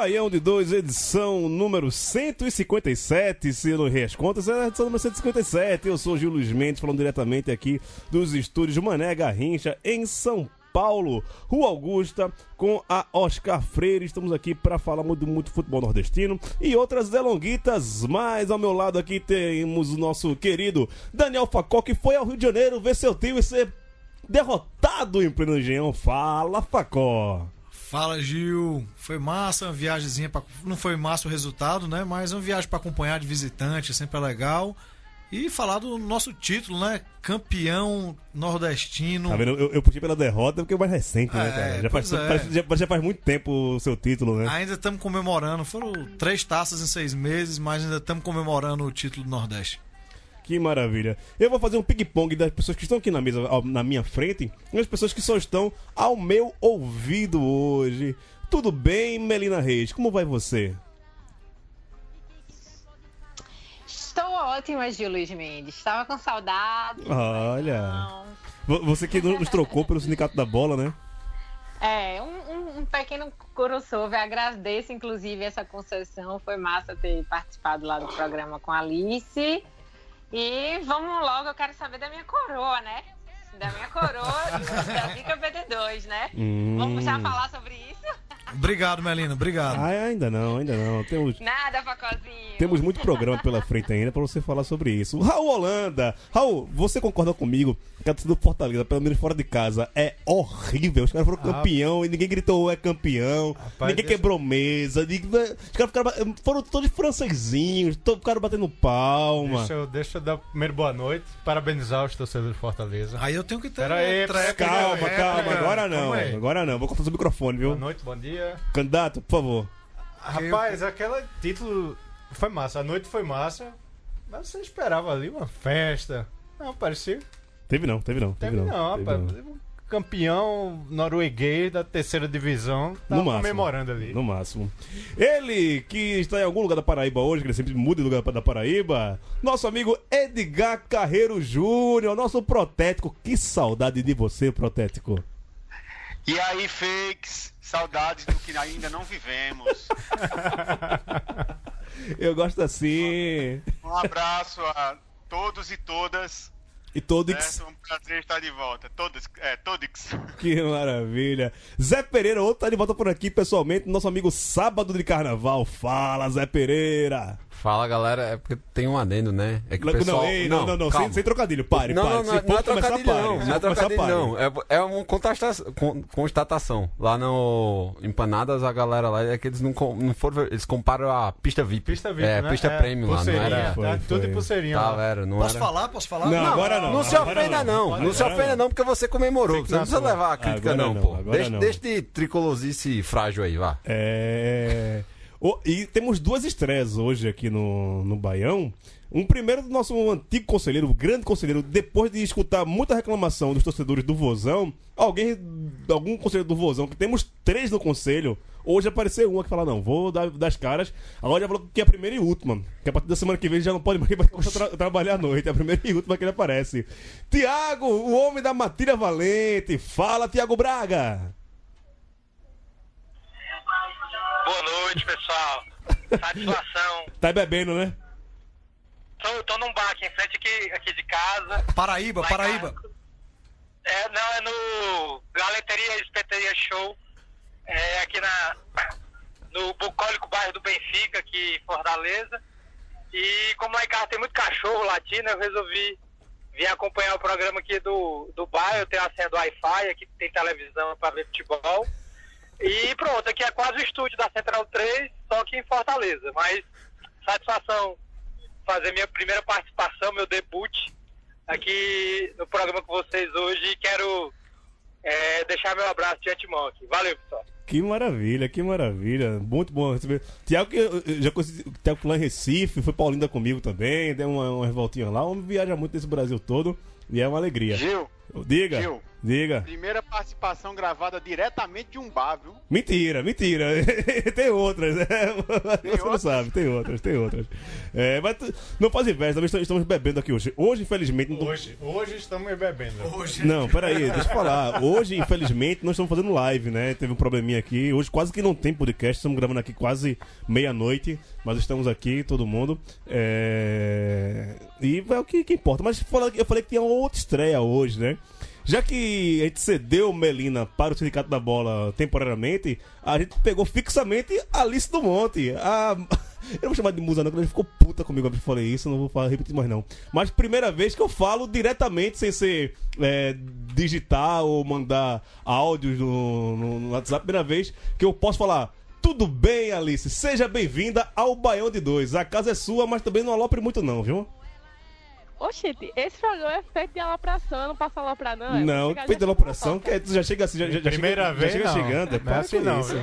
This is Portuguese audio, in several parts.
Baião de 2, edição número 157, se eu não errei as contas, é a edição número 157. Eu sou Gil Luiz Mendes, falando diretamente aqui dos estúdios Mané Garrincha, em São Paulo, Rua Augusta, com a Oscar Freire. Estamos aqui para falar muito, muito futebol nordestino e outras delonguitas. Mas ao meu lado aqui temos o nosso querido Daniel Facó, que foi ao Rio de Janeiro ver seu tio e ser derrotado em pleno engenhão. Fala, Facó! Fala Gil, foi massa, uma viagemzinha pra... não foi massa o resultado, né? Mas uma viagem para acompanhar de visitante, sempre é legal. E falar do nosso título, né? Campeão nordestino. Tá vendo? Eu, eu puxei pela derrota porque é mais recente, né, É, cara? Já faz, é. parece- já- já faz muito tempo o seu título, né? Ainda estamos comemorando, foram três taças em seis meses, mas ainda estamos comemorando o título do Nordeste. Que maravilha. Eu vou fazer um ping-pong das pessoas que estão aqui na mesa, na minha frente, e as pessoas que só estão ao meu ouvido hoje. Tudo bem, Melina Reis? Como vai você? Estou ótima, Gil Luiz Mendes. Estava com saudade. Olha. Você que nos trocou pelo Sindicato da Bola, né? É, um, um- um pequeno crossover. Agradeço, inclusive, essa concessão. Foi massa ter participado lá do programa com a Alice. E vamos logo, eu quero saber da minha coroa, né? Da minha coroa da Dica BD2, né? Hum. Vamos já falar sobre isso? Obrigado, Melina, obrigado. Ah, ainda não, ainda não. Temos, Nada, Pacozinho. Temos muito programa pela frente ainda pra você falar sobre isso. Raul Holanda! Raul, você concorda comigo que a torcida do Fortaleza, pelo menos fora de casa, é horrível? Os caras foram campeão e ninguém gritou é campeão, Rapaz, ninguém deixa- quebrou mesa, ninguém- os caras ficaram, foram todos francesinhos, ficaram batendo palma. Deixa eu, deixa eu dar primeiro boa noite, parabenizar os torcedores de Fortaleza. Aí eu tenho que ter Pera aí, Calma, calma, agora não, agora não. Vou cortar seu microfone, Boa viu? noite, bom dia. Candidato, por favor. Rapaz, aquele título foi massa, a noite foi massa, mas você esperava ali uma festa. Não, parecia. Teve não, teve não, teve, Teve não. não, teve rapaz. Um campeão norueguês da terceira divisão tá No máximo. comemorando ali. No máximo. Ele, que está em algum lugar da Paraíba hoje, que ele sempre muda de lugar da Paraíba, nosso amigo Edgar Carreiro Júnior, nosso protético. Que saudade de você, protético. E aí, fakes, saudades do que ainda não vivemos. Eu gosto assim. Um abraço a todos e todas. E todos. Certo? Um prazer estar de volta. Todos, é, todos. Que maravilha. Zé Pereira, outro tá de volta por aqui pessoalmente, nosso amigo Sábado de Carnaval. Fala, Zé Pereira. Fala galera, é porque tem um adendo, né? É que o Não, pessoal... ei, não, não, não, sem, calma. sem trocadilho. Pare, Não, pare. não, não, Se é- for não é começar, trocadilho pare. não, não é trocadilho pare. não. É, é uma contasta- con- constatação. Lá no Empanadas, a galera lá, é que eles não, não foram, eles comparam a pista VIP. Pista VIP, É, né? pista premium lá, não era... Foi, tá foi. tudo de pulseirinha Tá, lá. velho, não Posso era... falar? Posso falar? Não, agora não. Não se ofenda não, não, se ofenda não, porque você comemorou. Você não precisa levar a crítica não, não, pô. não. deixa de tricolosice frágil aí, vá. É. E temos duas estreias hoje aqui no, no Baião. Um primeiro do nosso antigo conselheiro, o grande conselheiro, depois de escutar muita reclamação dos torcedores do Vozão, alguém, algum conselheiro do Vozão, que temos três no conselho, hoje apareceu um que fala, não, vou dar das caras. Agora já falou que é a primeira e última. Que a partir da semana que vem já não pode mais tra- trabalhar à noite. É a primeira e última que ele aparece. Tiago, o homem da matilha valente. Fala, Tiago Braga. Boa noite, pessoal. Satisfação. Tá bebendo, né? tô, tô num bar aqui em frente aqui, aqui de casa. Paraíba, Lá Paraíba. casa. É, não, é no Galeteria Espeteria Show. É aqui na, no bucólico bairro do Benfica, aqui em Fortaleza. E como lá em casa tem muito cachorro latino, eu resolvi vir acompanhar o programa aqui do, do bairro. Eu tenho a senha do Wi-Fi, aqui tem televisão para ver futebol. E pronto, aqui é quase o estúdio da Central 3, só que em Fortaleza. Mas satisfação fazer minha primeira participação, meu debut aqui no programa com vocês hoje. E quero é, deixar meu abraço de antemão aqui. Valeu, pessoal. Que maravilha, que maravilha. Muito bom receber. Tiago, que eu eu já conheci. o Tiago lá em Recife, foi pra Olinda comigo também, deu uma, uma voltinha lá. O homem viaja muito nesse Brasil todo e é uma alegria. Gil, Diga, Gil. Diga. primeira participação gravada diretamente de um bar, viu? Mentira, mentira. tem outras, né? Você não outras? sabe, tem outras, tem outras. É, mas tu- não faz inveja, estamos- estamos bebendo aqui hoje. Hoje, infelizmente, não Hoje, hoje estamos bebendo. Hoje. Não, peraí, deixa eu falar. Hoje, infelizmente, nós estamos fazendo live, né? Teve um probleminha aqui. Hoje quase que não tem podcast. Estamos gravando aqui quase meia-noite. Mas estamos aqui, todo mundo. É... E é o que, que importa. Mas fala- eu falei que tinha outra estreia hoje, né? Já que a gente cedeu Melina para o Sindicato da Bola temporariamente, a gente pegou fixamente Alice do Monte. A... Eu não vou chamar de musa, não, porque ela ficou puta comigo quando eu falei isso, não vou falar, repetir mais não. Mas primeira vez que eu falo diretamente, sem ser é, digitar ou mandar áudios no, no- no WhatsApp, primeira vez que eu posso falar. Tudo bem, Alice? Seja bem-vinda ao Baião de Dois. A casa é sua, mas também não alopre muito não, viu? Oxente, esse programa é feito de alopração, eu não passo aloprar, não. é? não, feito de fofoca. que tu já chega assim, já, já, Primeira chega, vez, já chega não. chegando. Não é para assim não, isso.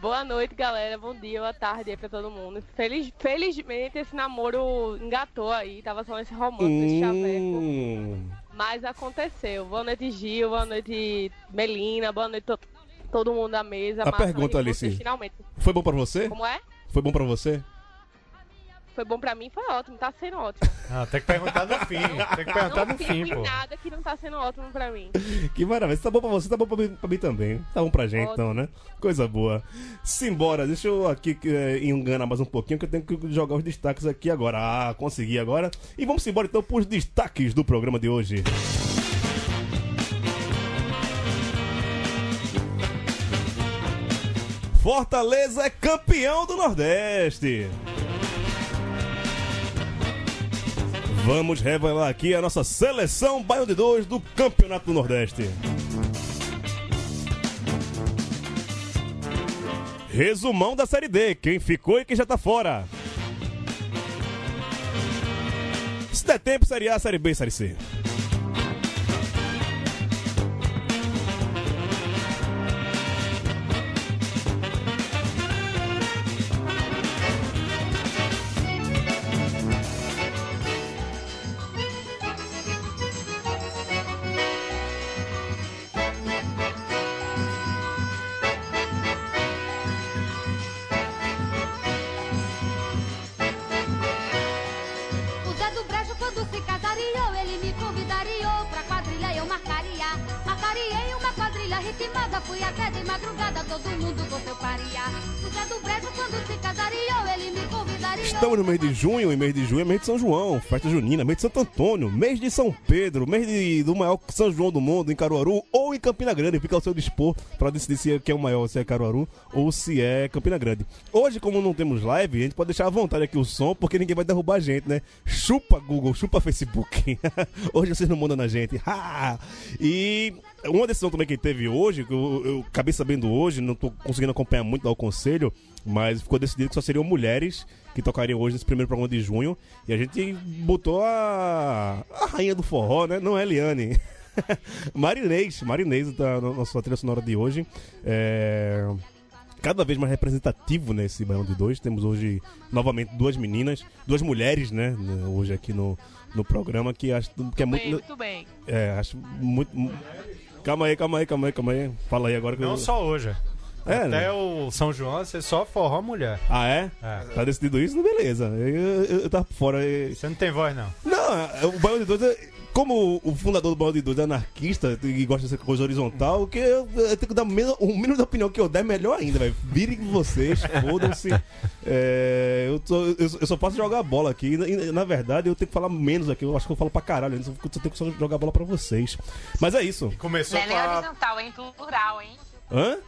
Boa noite, galera. Bom dia, boa tarde aí pra todo mundo. Feliz, felizmente esse namoro engatou aí, tava só nesse romance, chaveco. Hum. Mas aconteceu. Boa noite, Gil, boa noite, Melina, boa noite to- todo mundo da mesa. A Massa pergunta, Alice. Finalmente. Foi bom pra você? Como é? Foi bom pra você? Foi bom pra mim, foi ótimo, tá sendo ótimo. Ah, tem que perguntar no fim. Tem que perguntar não no fim, pô. nada que não tá sendo ótimo pra mim. Que maravilha. Se tá bom pra você, tá bom pra mim, pra mim também. Tá bom pra gente, Ótimo. então, né? Coisa boa. Simbora, deixa eu aqui é, enganar mais um pouquinho, que eu tenho que jogar os destaques aqui agora. Ah, consegui agora. E vamos embora então pros destaques do programa de hoje. Fortaleza é campeão do Nordeste. Vamos revelar aqui a nossa seleção Baião de 2 do Campeonato do Nordeste. Resumão da Série D, quem ficou e quem já tá fora. Se der tempo, Série A, Série B Série C. Estamos no mês de junho, e mês de junho é mês de São João, festa junina, mês de Santo Antônio, mês de São Pedro, mês de- do maior São João do mundo, em Caruaru ou em Campina Grande. Fica ao seu dispor para decidir se é, que é o maior, se é Caruaru ou se é Campina Grande. Hoje, como não temos live, a gente pode deixar à vontade aqui o som, porque ninguém vai derrubar a gente, né? Chupa Google, chupa Facebook. hoje vocês não mandam na gente. E uma decisão também que teve hoje, que eu, eu acabei sabendo hoje, não tô conseguindo acompanhar muito lá o conselho, mas ficou decidido que só seriam mulheres que tocariam hoje nesse primeiro programa de junho. E a gente botou a, a rainha do forró, né? Não é Eliane. Marinês, Marinês da nossa trilha sonora de hoje. É cada vez mais representativo nesse Baião de Dois. Temos hoje, novamente, duas meninas, duas mulheres, né? Hoje aqui no, no programa, que acho que é Bem, muito. muito bem. É, acho muito. mu- Calma aí, calma aí, calma aí, calma aí. Fala aí agora que Não eu... só hoje. É, Até né? o São João, você só forró mulher. Ah, é? É. Tá decidido isso? Beleza. Eu, eu, eu tava por fora. e- Você não tem voz, não. Não, o Baião de Dois, é- como o fundador do Balde 2 é anarquista e gosta dessa coisa horizontal, que eu, eu tenho que dar o mínimo, o mínimo da opinião que eu der, melhor ainda, velho. Virem vocês, fodam-se. É, eu, tô- eu, eu só posso jogar bola aqui. E, na- e, verdade, eu tenho que falar menos aqui. Eu acho que eu falo pra caralho. Eu só eu tenho que só jogar bola pra vocês. Mas é isso. Começou Não é nem horizontal, em plural, hein? Hã?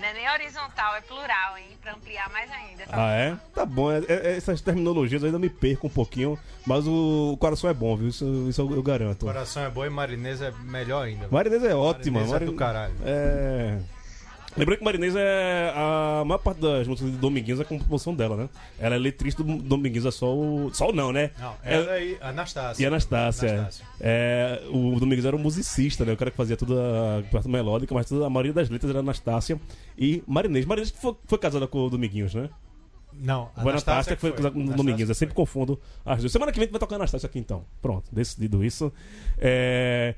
Não é nem horizontal, é plural, hein? Pra ampliar mais ainda. Ah, é? Tá bom. é- é- essas terminologias eu ainda me perco um pouquinho. Mas o, coração é bom, viu? Isso, isso eu, eu garanto. Coração é bom e marinesa é melhor ainda. Marinês é ótima. Marinês é do caralho. É. Lembrando que Marinês é. A maior parte das músicas de Dominguinhos é a composição dela, né? Ela é letrista do Dominguinhos, é só o. Só o não, né? Não, É- ela e Anastácia. E Anastácia. é. Anastácia. É, o Domingues era um musicista, né? O cara que fazia toda a parte melódica, mas toda, a maioria das letras era Anastácia e Marinês. Marinês foi, foi casada com o Dominguinhos, né? Não, Foi Anastácia que foi, casada com o Dominguinhos. Eu sempre confundo as duas. Semana que vem a vai tocar Anastácia aqui então. Pronto, decidido isso. É,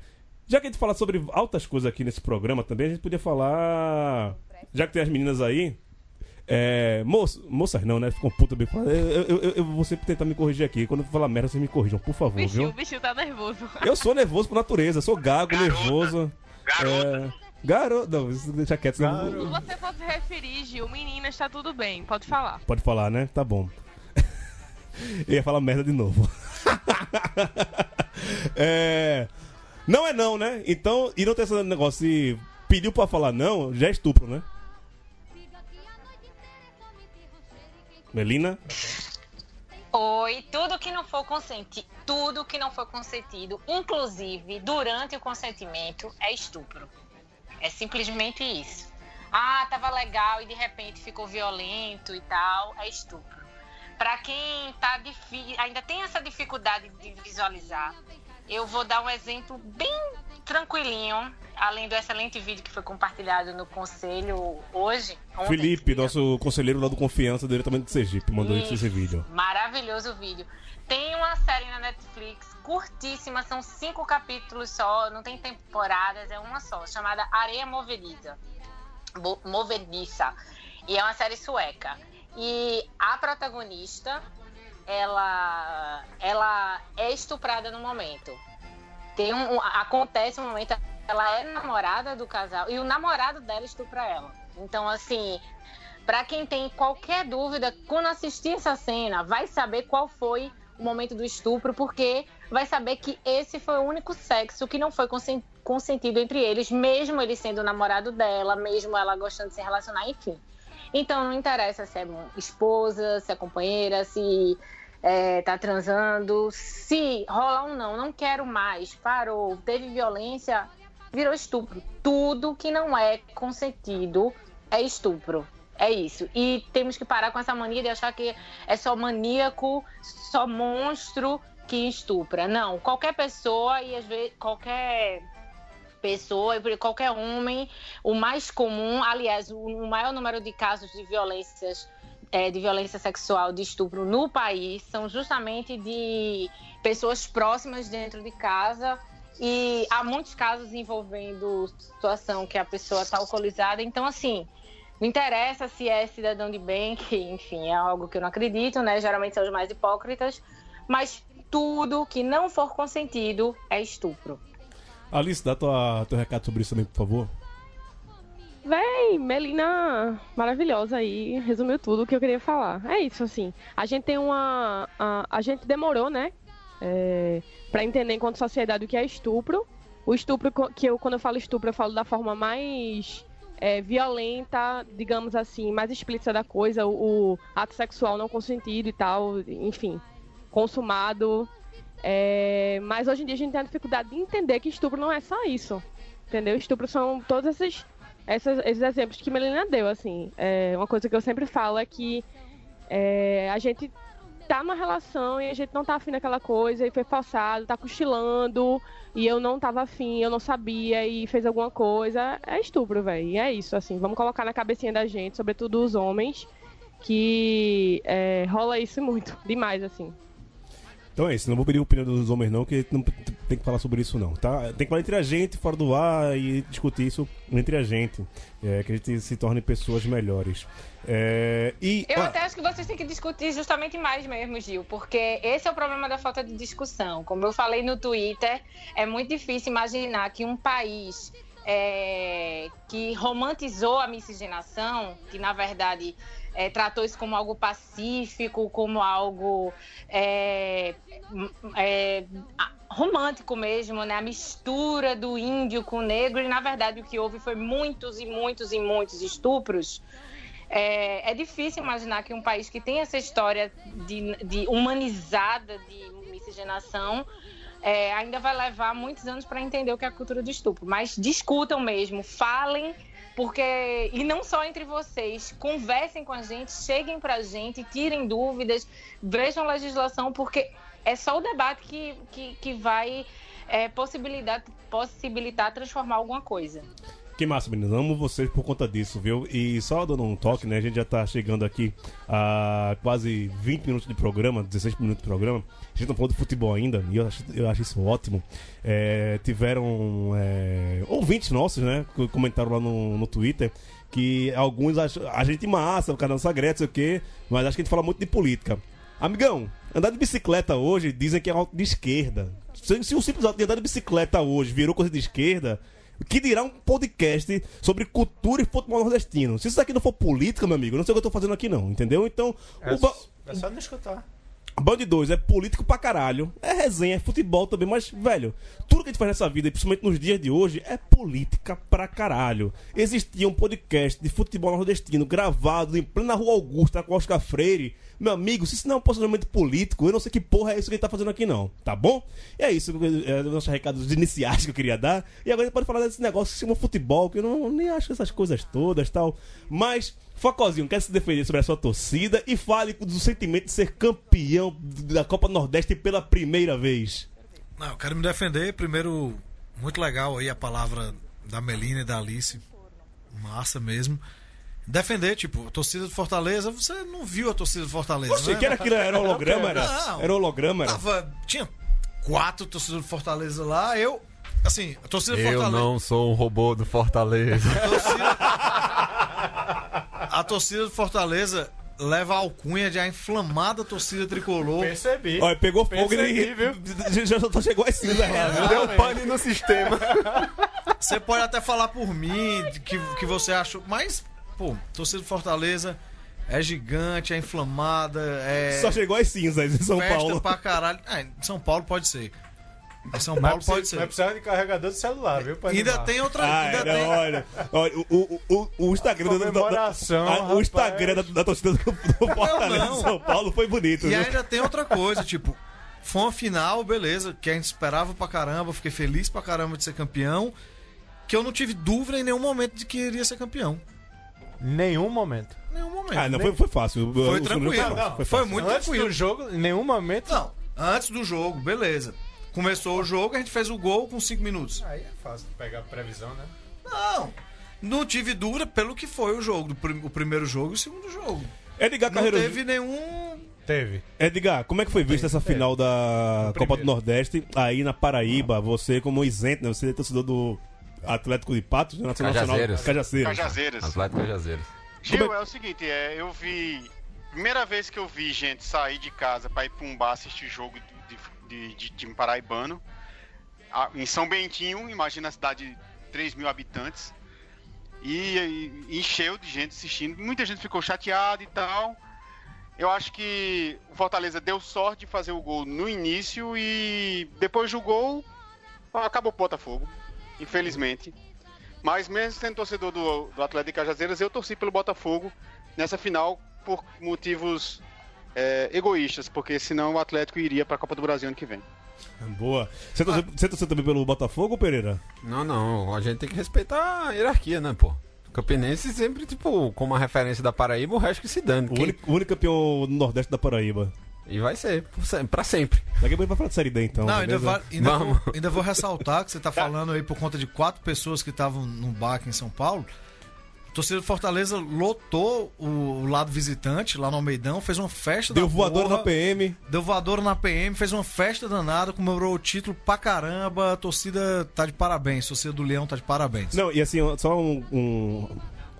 Já que a gente fala sobre altas coisas aqui nesse programa também, a gente podia falar. Já que tem as meninas aí. É, moço, moças não, né? Ficam puta bem. Eu, eu, eu, eu vou sempre tentar me corrigir aqui. Quando eu falar merda, vocês me corrijam, por favor, viu? o bichinho tá nervoso. Eu sou nervoso por natureza, sou gago, nervoso. Garota. É... Garoto. Não, deixa quieto. senão- Se você for se referir, Gil, menina, está tudo bem. Pode falar. Pode falar, né? Tá bom. Eu ia falar merda de novo. é... Não é não, né? Então, e não tem esse negócio de pediu pra falar não, já é estupro, né? Melina? Oi, tudo que não for consentido, tudo que não for consentido, inclusive durante o consentimento, é estupro. É simplesmente isso. Ah, tava legal e de repente ficou violento e tal, é estupro. Pra quem tá ainda tem essa dificuldade de visualizar, eu vou dar um exemplo bem tranquilinho, além do excelente vídeo que foi compartilhado no conselho hoje. ontem. Felipe, nosso conselheiro lá do Confiança, diretamente de Sergipe, mandou Isso. esse vídeo. Maravilhoso o vídeo. Tem uma série na Netflix, curtíssima, são cinco capítulos só, não tem temporadas, é uma só, chamada Areia Movediça. Bo- Movediça. E é uma série sueca. E a protagonista, ela, ela é estuprada no momento. Tem um, acontece um momento, ela é namorada do casal e o namorado dela estupra ela. Então, assim, Pra quem tem qualquer dúvida, quando assistir essa cena, vai saber qual foi o momento do estupro, porque vai saber que esse foi o único sexo que não foi consen- consentido entre eles, mesmo ele sendo o namorado dela, mesmo ela gostando de se relacionar, enfim. Então não interessa se é esposa, se é companheira, se é, tá transando, se rola um não, não quero mais, parou, teve violência, virou estupro. Tudo que não é consentido é estupro. É isso. E temos que parar com essa mania de achar que é só maníaco, só monstro que estupra. Não, qualquer pessoa e às vezes qualquer pessoa, qualquer homem, o mais comum, aliás, o, o maior número de casos de violências é, de violência sexual, de estupro no país, são justamente de pessoas próximas dentro de casa. E há muitos casos envolvendo situação que a pessoa está alcoolizada. Então, assim, não interessa se é cidadão de bem, que, enfim, é algo que eu não acredito, né? Geralmente são os mais hipócritas. Mas tudo que não for consentido é estupro. Alice, dá tua, teu recado sobre isso também, por favor. Véi, Melina maravilhosa aí, resumiu tudo o que eu queria falar. É isso, assim. A gente tem uma. A, a gente demorou, né? É, para entender enquanto sociedade o que é estupro. O estupro, que eu, quando eu falo estupro, eu falo da forma mais é, violenta, digamos assim, mais explícita da coisa, o, o ato sexual não consentido e tal, enfim, consumado. É, mas hoje em dia a gente tem a dificuldade de entender que estupro não é só isso. Entendeu? Estupro são todos esses, esses exemplos que Melina deu, assim. É, uma coisa que eu sempre falo é que é, a gente tá numa relação e a gente não tá afim daquela coisa e foi forçado, tá cochilando e eu não tava afim, eu não sabia e fez alguma coisa. É estupro, velho. E é isso, assim. Vamos colocar na cabecinha da gente, sobretudo os homens, que é, rola isso muito, demais, assim. Então é isso, não vou pedir a opinião dos homens não, que não tem que falar sobre isso não, tá? Tem que falar entre a gente, fora do ar e discutir isso entre a gente. É, que a gente se torne pessoas melhores. É, e. Eu ah, até acho que vocês têm que discutir justamente mais mesmo, Gil, porque esse é o problema da falta de discussão. Como eu falei no Twitter, é muito difícil imaginar que um país é, que romantizou a miscigenação, que na verdade é, tratou isso como algo pacífico, como algo é, é, romântico mesmo, né? A mistura do índio com o negro, e na verdade o que houve foi muitos e muitos e muitos estupros. É, é difícil imaginar que um país que tem essa história de, de humanizada de miscigenação é, ainda vai levar muitos anos para entender o que é a cultura do estupro. Mas discutam mesmo, falem, porque. E não só entre vocês, conversem com a gente, cheguem para a gente, tirem dúvidas, vejam legislação, porque é só o debate que, que, que vai é, possibilitar, possibilitar transformar alguma coisa. Que massa, meninas. Amo vocês por conta disso, viu? E só dando um toque, né? A gente já tá chegando aqui a quase 20 minutos de programa, 16 minutos de programa. A gente não falou de futebol ainda, e eu acho, eu acho isso ótimo. É, tiveram é, ouvintes nossos, né? Que comentaram lá no, no Twitter que alguns acham a gente massa, o canal Sagrado, sei o quê, mas acho que a gente fala muito de política. Amigão, andar de bicicleta hoje dizem que é de esquerda. Se, se o simples ato de andar de bicicleta hoje virou coisa de esquerda, que dirá um podcast sobre cultura e futebol nordestino? Se isso aqui não for política, meu amigo, eu não sei o que eu tô fazendo aqui não, entendeu? Então, É, ba- é só não escutar. Band 2 é político pra caralho, é resenha, é futebol também, mas, velho, tudo que a gente faz nessa vida, e principalmente nos dias de hoje, é política pra caralho. Existia um podcast de futebol nordestino gravado em plena Rua Augusta com Oscar Freire. Meu amigo, se isso não é um posicionamento político, eu não sei que porra é isso que ele tá fazendo aqui, não, tá bom? E é isso, é, os nossos recados iniciais que eu queria dar. E agora a gente pode falar desse negócio que chama futebol, que eu não, nem acho essas coisas todas tal. Mas, Focozinho, quer se defender sobre a sua torcida e fale do sentimento de ser campeão da Copa Nordeste pela primeira vez. Não, eu quero me defender. Primeiro, muito legal aí a palavra da Melina e da Alice. Massa mesmo. Defender, tipo, a torcida do Fortaleza, você não viu a torcida do Fortaleza. Você né? que era aquilo, era holograma, era? Não. Era holograma, era? Tava, tinha quatro torcidas do Fortaleza lá. Eu, assim, a torcida do Eu Fortaleza. não sou um robô do Fortaleza. A torcida do Fortaleza leva a alcunha de a inflamada torcida tricolor. Percebi. Olha, pegou fogo Percebi, e já, já só chegou as cinzas lá, viu? Deu pane no sistema. Você pode até falar por mim que, que você acha, mas, pô, torcida do Fortaleza é gigante, é inflamada, é. Só chegou as cinzas em São festa Paulo. pra caralho. Ah, em São Paulo pode ser. Em São Mas Paulo precisa- pode ser. Mas precisava de carregador de celular, viu? pra Ainda tem outra. Ah, ainda não, tem... olha, olha, o, o, o, o Instagram da, da, o. Instagram da, da torcida do, do Fortaleza não. de São Paulo foi bonito, E viu? ainda tem outra coisa, tipo, foi uma final, beleza, que a gente esperava pra caramba, fiquei feliz pra caramba de ser campeão, que eu não tive dúvida em nenhum momento de que iria ser campeão. Nenhum momento. Nenhum momento. Ah, não, foi, foi fácil. Foi o tranquilo. jogo Não, Foi, foi muito Antes tranquilo. do jogo, em nenhum momento. Não, antes do jogo, beleza. Começou o jogo, a gente fez o gol com 5 minutos. Aí é fácil pegar a previsão, né? Não, não tive dúvida pelo que foi o jogo, do prim- o primeiro jogo e o segundo jogo. Edgar Não Carreiro. teve nenhum. Teve. Edgar, como é que foi vista essa final da Copa do. Nordeste aí na Paraíba? Você como isento, né? Você é torcedor do Atlético de Patos, né? Nacional Cajazeiras. Cajazeiras. Cajazeiras. Atlético Cajazeiras. Gil, é o seguinte, é, eu vi. Primeira vez que eu vi gente sair de casa pra ir pra um bar assistir jogo de, de, de time paraibano. a- Em São Bentinho, imagina a cidade de 3 mil habitantes. E, e encheu de gente assistindo. Muita gente ficou chateada e tal. Eu acho que o Fortaleza deu sorte de fazer o gol no início e depois do gol acabou o Botafogo, infelizmente. Mas mesmo sendo torcedor do, do Atlético de Cajazeiras, eu torci pelo Botafogo nessa final por motivos é, egoístas, porque senão o Atlético iria para a Copa do Brasil ano que vem. Boa. Você torceu, você torceu também pelo Botafogo, Pereira? Não, não. A gente tem que respeitar a hierarquia, né, pô? Campinense sempre, tipo, como a referência da Paraíba, o resto que se dane. O Quem- único, o único campeão do Nordeste da Paraíba. E vai ser, pra sempre. Daqui a pouco vai falar de Série D, então. não, ainda, va- ainda, Vamos. vou, ainda vou ressaltar que você tá falando aí por conta de quatro pessoas que estavam no bar aqui em São Paulo. Torcida do Fortaleza lotou o lado visitante lá no Almeidão, fez uma festa Deu porra, na PM. Deu voadora na PM, fez uma festa danada, comemorou o título pra caramba. A torcida tá de parabéns, a torcida do Leão tá de parabéns. Não, e assim, só um, um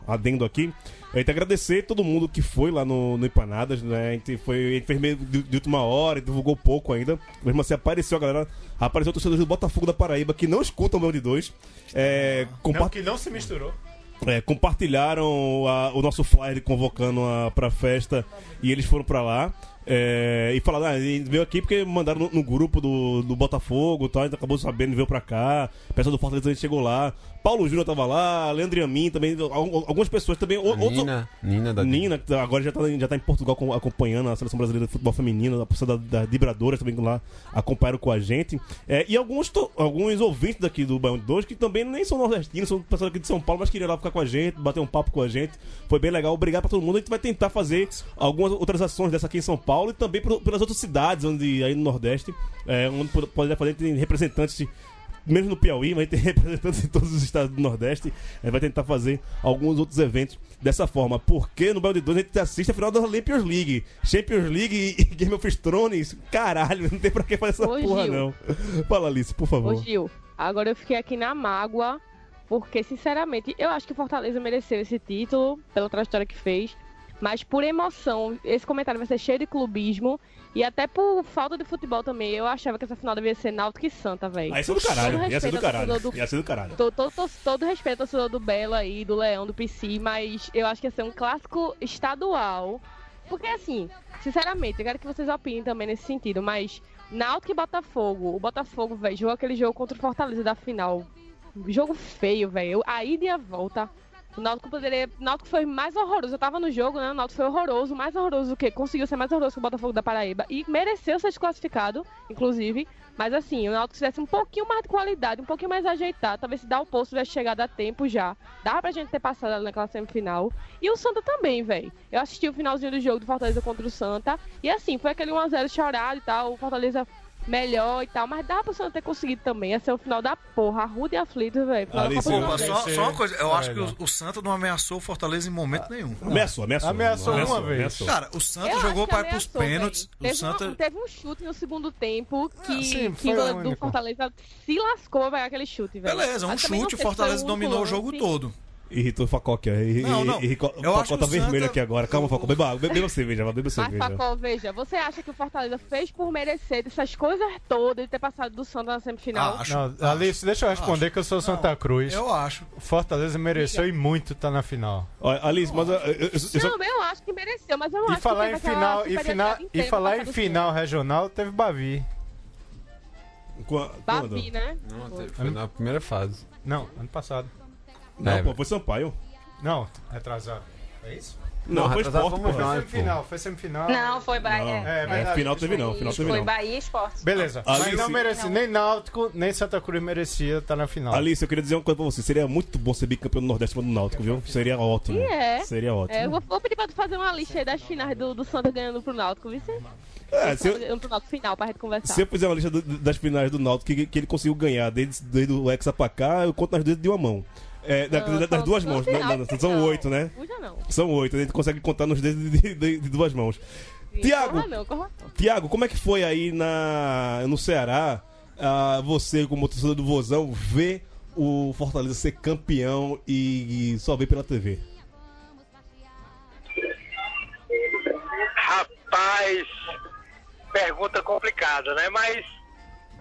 adendo aqui. A gente agradecer todo mundo que foi lá no, no Empanadas, né? A gente, foi, a gente fez meio de, de última hora, divulgou pouco ainda. Mesmo assim, apareceu a galera. Apareceu o torcedor do Botafogo da Paraíba que não escutam o meu de dois. É, Não, que não se misturou. é, compartilharam a- o nosso flyer convocando a, pra festa e eles foram pra lá. é, e falaram, ah, a gente veio aqui porque mandaram no, no grupo do, do Botafogo e tal, a gente acabou sabendo, veio pra cá. O pessoal do Fortaleza a gente chegou lá. Paulo Júnior tava lá, Leandro Amin também, al- algumas pessoas também. outros- Nina, Nina da Nina, que agora já tá, já tá em Portugal com- acompanhando a seleção brasileira de futebol feminino, a pessoa da, da também lá acompanharam com a gente. É, e alguns, to- alguns ouvintes daqui do Baião de Dois que também nem são nordestinos, são pessoas aqui de São Paulo, mas queriam lá ficar com a gente, bater um papo com a gente. Foi bem legal. Obrigado pra todo mundo. A gente vai tentar fazer algumas outras ações dessa aqui em São Paulo e também pelas outras cidades onde aí no Nordeste, é, onde pod- poderia fazer, tem representantes menos no Piauí, mas tem representantes em todos os estados do Nordeste. A gente vai tentar fazer alguns outros eventos dessa forma. Porque no Belo de Dois a gente assiste a final da Champions League. Champions League e, Game of Thrones. Caralho, não tem pra que fazer essa Ô, porra, Gil. não. Fala, Alice, por favor. Ô Gil, agora eu fiquei aqui na mágoa, porque sinceramente eu acho que o Fortaleza mereceu esse título pela trajetória que fez. Mas por emoção, esse comentário vai ser cheio de clubismo. E até por falta de futebol também. Eu achava que essa final devia ser Náutico e Santa, velho. Ah, ia ser do caralho. Ia ser do caralho. do- Ia ser do caralho. Todo, todo, todo, todo respeito ao torcedor do Belo aí, do Leão, do PC, mas eu acho que ia ser um clássico estadual. Porque assim, sinceramente, eu quero que vocês opinem também nesse sentido, mas Náutico e Botafogo, o Botafogo, velho, jogou aquele jogo contra o Fortaleza da final. Jogo feio, velho. A ida e a volta. O Náutico poderia. O Náutico foi mais horroroso. Eu tava no jogo, né? O Náutico foi horroroso, mais horroroso do que. Conseguiu ser mais horroroso que o Botafogo da Paraíba. E mereceu ser desclassificado, inclusive. Mas assim, o Náutico tivesse um pouquinho mais de qualidade, um pouquinho mais ajeitado. Talvez se dar o posto tivesse chegado a tempo já. Dava pra gente ter passado naquela semifinal. E o Santa também, velho. Eu assisti o finalzinho do jogo do Fortaleza contra o Santa. E assim, foi aquele 1x0 chorado e tal. O Fortaleza melhor e tal. Mas dava pro Santa ter conseguido também. Ia ser o final da porra. Rude e aflito, velho. Só, só uma coisa, eu É, acho que não. o, o Santa não ameaçou o Fortaleza em momento nenhum. Ameaçou, ameaçou. Ameaçou uma vez. ameaçou. Cara, o Santa Eu jogou para pros ameaçou, pênaltis. Teve, Santa. um, teve um chute no segundo tempo que, Ah, sim, que do. Fortaleza se lascou, velho, aquele chute, velho. Beleza, um Mas não chute, o Fortaleza dominou o jogo todo. Irritou o Facó aqui, ó. E, Não, não. E, e, Eu acho Facó tá vermelho Santa- aqui agora. Calma, Facó. Beba, beba, beba cerveja, beba Mas, cerveja. Facol, veja, você acha que o Fortaleza fez por merecer essas coisas todas de ter passado do Santa na semifinal? Ah, acho. Não, Alice, deixa eu responder que eu sou Santa Cruz. Eu acho. Fortaleza mereceu e muito tá na final. Olha, Alice, mas eu, eu, eu, eu só- Não, eu acho que mereceu, mas eu não E acho falar que em teve final, e final, e falar em final regional, teve Bavi. Bavi, né? Não, Foi. foi na primeira fase. Não, ano passado. Não, É, pô, foi Sampaio. Não, retrasado. É isso? Não, Não, foi esporte, fomos. Foi semifinal, foi semifinal. Não, foi Bahia. Não. É, É, verdade. final teve não, final teve Foi não. Bahia e Esporte. Beleza. Alice- Mas não merecia, nem Náutico, nem Santa Cruz merecia estar na final. Alice, eu queria dizer uma coisa pra você. Seria muito bom ser bicampeão do Nordeste do Náutico, viu? Seria ótimo. E é. Seria ótimo. É, eu vou, vou pedir pra tu fazer uma lista aí das finais do, do Santa ganhando pro Náutico, viu? Você? É, se eu, final pra gente conversar. se eu fizer uma lista do- das finais do Náutico que, que ele conseguiu ganhar desde, desde o Hexa pra cá, eu conto nas dedos de uma mão. É, da- Não, da- das duas mãos. Não, não, são oito, né? São oito. A gente consegue contar nos dedos de, de- de duas mãos. Tiago. Tiago, como é que foi aí na, no Ceará, ah, você como torcedor do Vozão, ver o Fortaleza ser campeão e, e só ver pela TV? Rapaz, pergunta complicada, né? Mas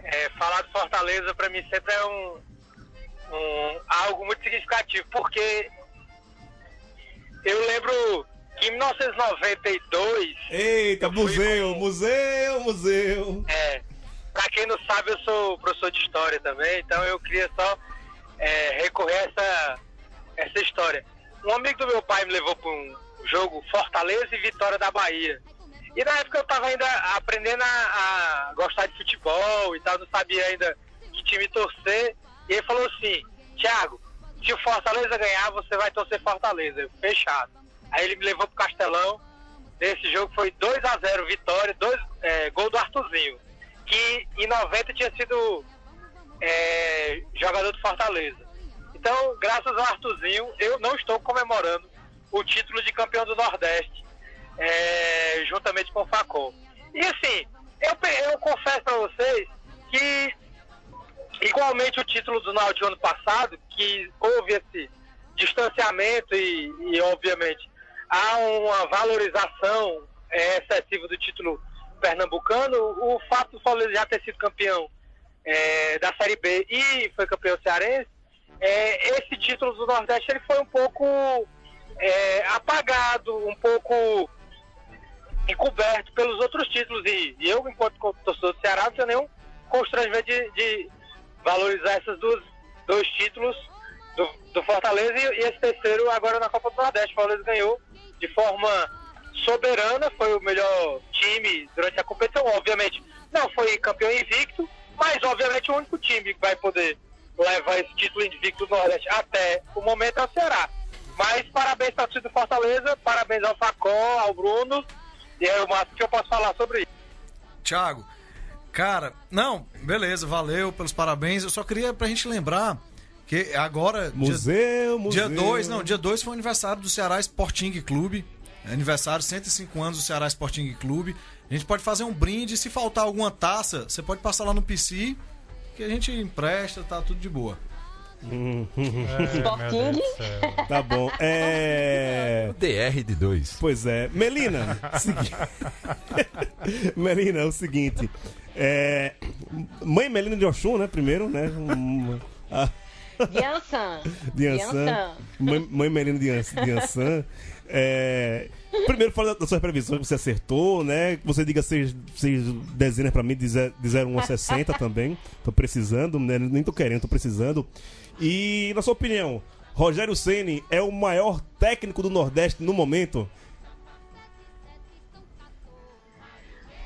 é, falar de Fortaleza pra mim sempre é um, um- algo muito significativo, porque eu lembro que em 1992, Eita, museu, com- museu, museu. é, pra quem não sabe, eu sou professor de história também, então eu queria só é, recorrer a essa, essa história. Um amigo do meu pai me levou para um jogo Fortaleza e Vitória da Bahia. E na época eu tava ainda aprendendo a, a gostar de futebol e tal, não sabia ainda que time torcer. E ele falou assim, Thiago, se o Fortaleza ganhar, você vai torcer Fortaleza. Eu, fechado. Aí ele me levou pro Castelão. Esse jogo foi 2 a 0 vitória, dois, é, gol do Arthurzinho. Que em 90 tinha sido é, jogador do Fortaleza. Então, graças ao Arthurzinho, eu não estou comemorando o título de campeão do Nordeste, é, juntamente com o Facol. E assim, eu, eu confesso para vocês que, igualmente o título do Náutico ano passado, que houve esse distanciamento e, e, obviamente, há uma valorização é, excessiva do título pernambucano, o fato do Fortaleza já ter sido campeão é, da Série B e foi campeão cearense, é, esse título do Nordeste ele foi um pouco é, apagado, um pouco encoberto pelos outros títulos. E, e eu, enquanto torcedor do Ceará, não tenho nenhum constrangimento de, de valorizar esses dois, dois títulos do, do Fortaleza e, e esse terceiro agora na Copa do Nordeste. O Fortaleza ganhou de forma soberana, foi o melhor time durante a competição. Obviamente, não foi campeão invicto, mas obviamente o único time que vai poder levar esse título invicto do Nordeste até o momento é o Ceará. Mas parabéns para o time do Fortaleza, parabéns ao Facó, ao Bruno, e é o máximo que eu posso falar sobre isso. Thiago, cara, não, beleza, valeu pelos parabéns. Eu só queria pra gente lembrar que agora. Museu, dia, museu. Dia 2, não, dia 2 foi o aniversário do Ceará Sporting Clube. Aniversário, 105 anos do Ceará Sporting Clube. A gente pode fazer um brinde. Se faltar alguma taça, você pode passar lá no PC, que a gente empresta, tá tudo de boa. Sporting? Tá bom. É. DR de 2. Pois é. Melina, segui- Melina, é o seguinte. É... Mãe Melina de Oxum, né? Primeiro, né? A-. Mãe, mãe Melina de Ansan. De Ansan. É... Primeiro, fala das suas previsões que você acertou, né? Que você diga seis, seis dezenas pra mim de 0 a 60 também. Tô precisando, né? Nem tô querendo, tô precisando. E, na sua opinião, Rogério Ceni é o maior técnico do Nordeste no momento?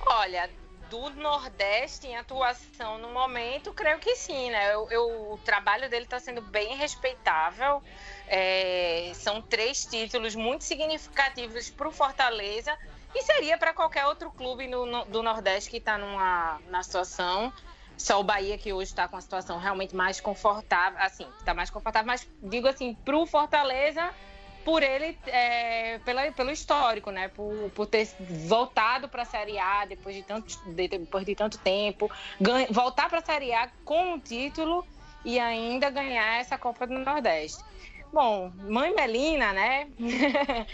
Olha, do Nordeste em atuação no momento, creio que sim, né? Eu, eu- o trabalho dele está sendo bem respeitável. É, são três títulos muito significativos para o Fortaleza e seria para qualquer outro clube no- no- do Nordeste que está numa na situação. Só o Bahia que hoje está com a situação realmente mais confortável, assim, está mais confortável, mas digo assim, para o Fortaleza por ele, é, pela, pelo histórico, né? Por, por ter voltado para a Série A depois de tanto, de- depois de tanto tempo, ganha- voltar para a Série A com um título e ainda ganhar essa Copa do Nordeste. Bom, mãe Melina, né?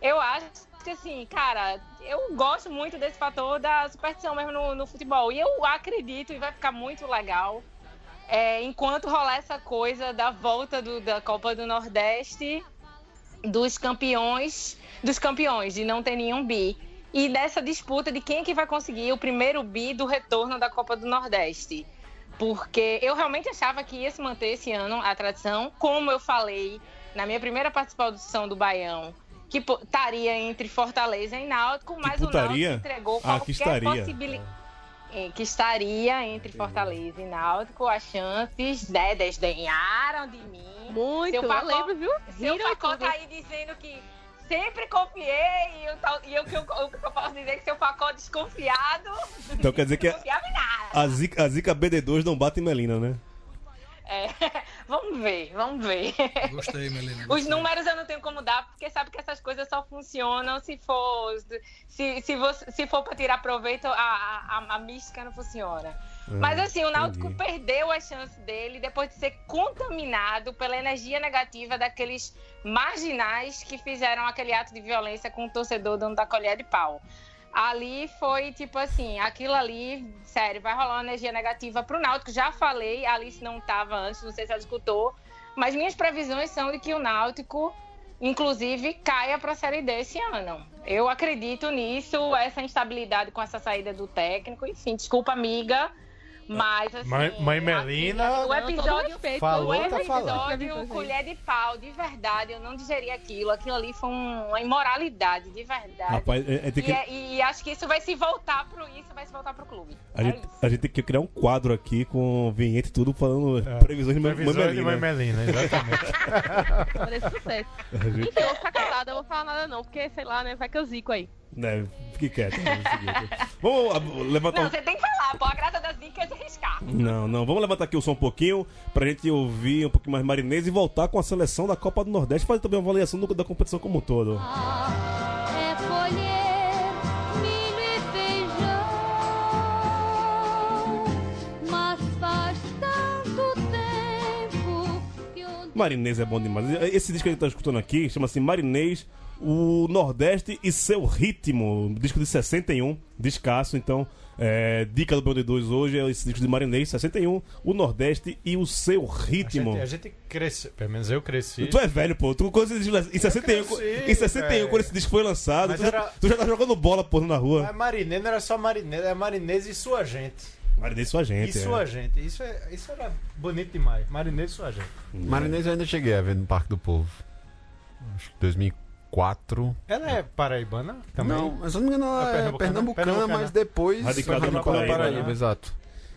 eu acho que assim, cara, eu gosto muito desse fator da superstição mesmo no, no futebol. E eu acredito e vai ficar muito legal. é, enquanto rolar essa coisa da volta do- da Copa do Nordeste dos campeões, dos campeões, de não ter nenhum bi. E dessa disputa de quem é que vai conseguir o primeiro bi do retorno da Copa do Nordeste. Porque eu realmente achava que ia se manter esse ano a tradição, como eu falei na minha primeira participação do Baião, que estaria entre Fortaleza e Náutico, mas o putaria? Náutico entregou Ah, qualquer que estaria. possibilidade. Que estaria entre Fortaleza e Náutico, as chances né, desdenharam de mim. Muito, Seu eu Facó- lembro, viu? Seu e Facó tudo. tá aí dizendo que sempre confiei e eu, e eu, que eu, o que eu posso dizer é que seu Facó desconfiado. Então quer dizer que nada. a zica, a zica BD2 não bate em Melina, né? É, vamos ver, vamos ver. Gostei, Melina. Os números eu não tenho como dar, porque sabe que essas coisas só funcionam se for se, se, você, se for para tirar proveito, a, a, a mística não funciona. Mas assim, o Náutico entendi. perdeu a chance dele depois de ser contaminado pela energia negativa daqueles marginais que fizeram aquele ato de violência com o torcedor dando da colher de pau. Ali foi tipo assim, aquilo ali, sério, vai rolar uma energia negativa pro Náutico. Já falei, a Alice não tava antes, não sei se ela escutou, mas minhas previsões são de que o Náutico, inclusive, caia pra Série D esse ano. Eu acredito nisso, essa instabilidade com essa saída do técnico, enfim, desculpa, amiga. Mas assim. Mãe, mãe Melina. O episódio, Falou, o tá falando. episódio colher de pau, de verdade, eu não digeri aquilo. Aquilo ali foi um- uma imoralidade, de verdade. Rapaz, é- é que- e, é- e acho que isso vai se voltar pro isso, vai se voltar pro clube. A É gente, isso. a gente tem que criar um quadro aqui com vinheta e tudo falando previsões de Mãe Previsões Melina. de Mãe Melina, exatamente. Parece sucesso. A gente- Enfim, vamos ficar calados nada, eu vou falar nada não, porque sei lá, né? Vai que eu zico aí. Né, fique quieto. Vamos ah, levantar Não, você tem que falar, pô, a graça das dicas é arriscar. Não, não. Vamos levantar aqui o som um pouquinho pra gente ouvir um pouquinho mais marinês e voltar com a seleção da Copa do Nordeste. Fazer também uma avaliação do- da competição como um todo. É tempo que eu Marinês é bom demais. Esse disco que a gente tá escutando aqui chama-se Marinês, o Nordeste e seu ritmo. Disco de 61, descasso. Então, é, dica do Band 2 hoje é esse disco de Marinês, 61, o Nordeste e o seu A ritmo. gente, a gente cresceu, pelo menos eu cresci. Tu é velho, pô. Tu, quando esse disco, em 61, cresci, em 61 velho. quando esse disco foi lançado, tu, já- era- tu já tá jogando bola, pô, na rua. Mas Marinês não era só Marinês, era Marinês e sua gente. Marinês e sua gente. E é. sua gente. Isso, é, isso era bonito demais. Marinês e sua gente. Marinês eu ainda cheguei a ver no Parque do Povo. Acho que 2004. Ela é paraibana também? Não, mas se eu não me engano, ela É é pernambucana? pernambucana, Pernambucana. mas depois Radicada na radicada na Paraíba, né? Exato.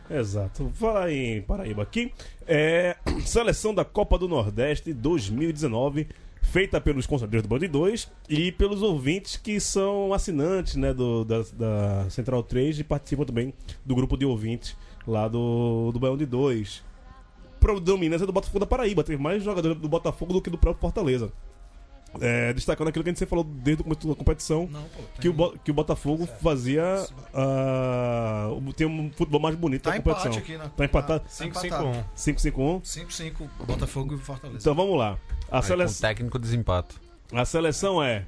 Exato. Falar em Paraíba aqui. É, seleção da Copa do Nordeste 2019, feita pelos conselheiros do Band 2 e pelos ouvintes que são assinantes né, do, da, da Central 3 e participam também do grupo de ouvintes lá do, do Baião de 2. Predominância do Botafogo da Paraíba. Teve mais jogadores do Botafogo do que do próprio Fortaleza. É, destacando aquilo que a gente sempre falou desde o começo da competição, Não, pô, tem que, o, que o Botafogo fazia. ah, tem um futebol mais bonito Tá da competição. aqui, né? Tá empatado. Tá 5-5-1. 5-5-1. 5-5, Botafogo e Fortaleza. Então vamos lá. A, Aí, sele... com técnico desempate. a seleção é.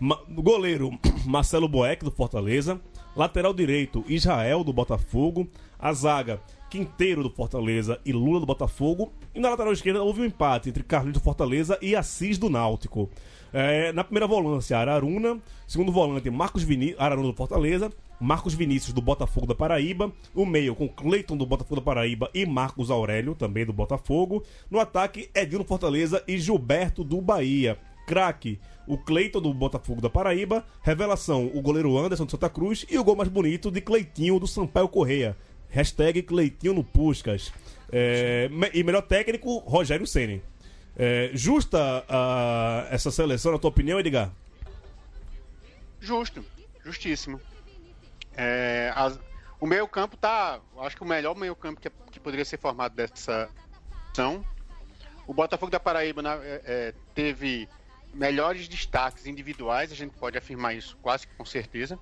Ma- Goleiro Marcelo Boeck, do Fortaleza. Lateral direito Israel, do Botafogo. A zaga Quinteiro, do Fortaleza e Lula, do Botafogo. E na lateral esquerda houve um empate entre Carlinhos, do Fortaleza e Assis, do Náutico. É, na primeira volância, Araruna. Segundo volante, Marcos Vinícius, Araruna, do Fortaleza. Marcos Vinícius, do Botafogo da Paraíba. O meio com Cleiton, do Botafogo da Paraíba. E Marcos Aurélio, também do Botafogo. No ataque, Edinho, do Fortaleza e Gilberto, do Bahia. Craque, o Cleiton do Botafogo da Paraíba. Revelação, o goleiro Anderson do Santa Cruz. E o gol mais bonito de Cleitinho do Sampaio Correia. Hashtag Cleitinho no Puscas. É, e melhor técnico, Rogério Ceni. É, justa ah, essa seleção, na tua opinião, Edgar? Justo, justíssimo. É, as- o meio campo tá, acho que o melhor meio campo que, que poderia ser formado dessa são. O Botafogo da Paraíba é, é, teve melhores destaques individuais, a gente pode afirmar isso quase com certeza,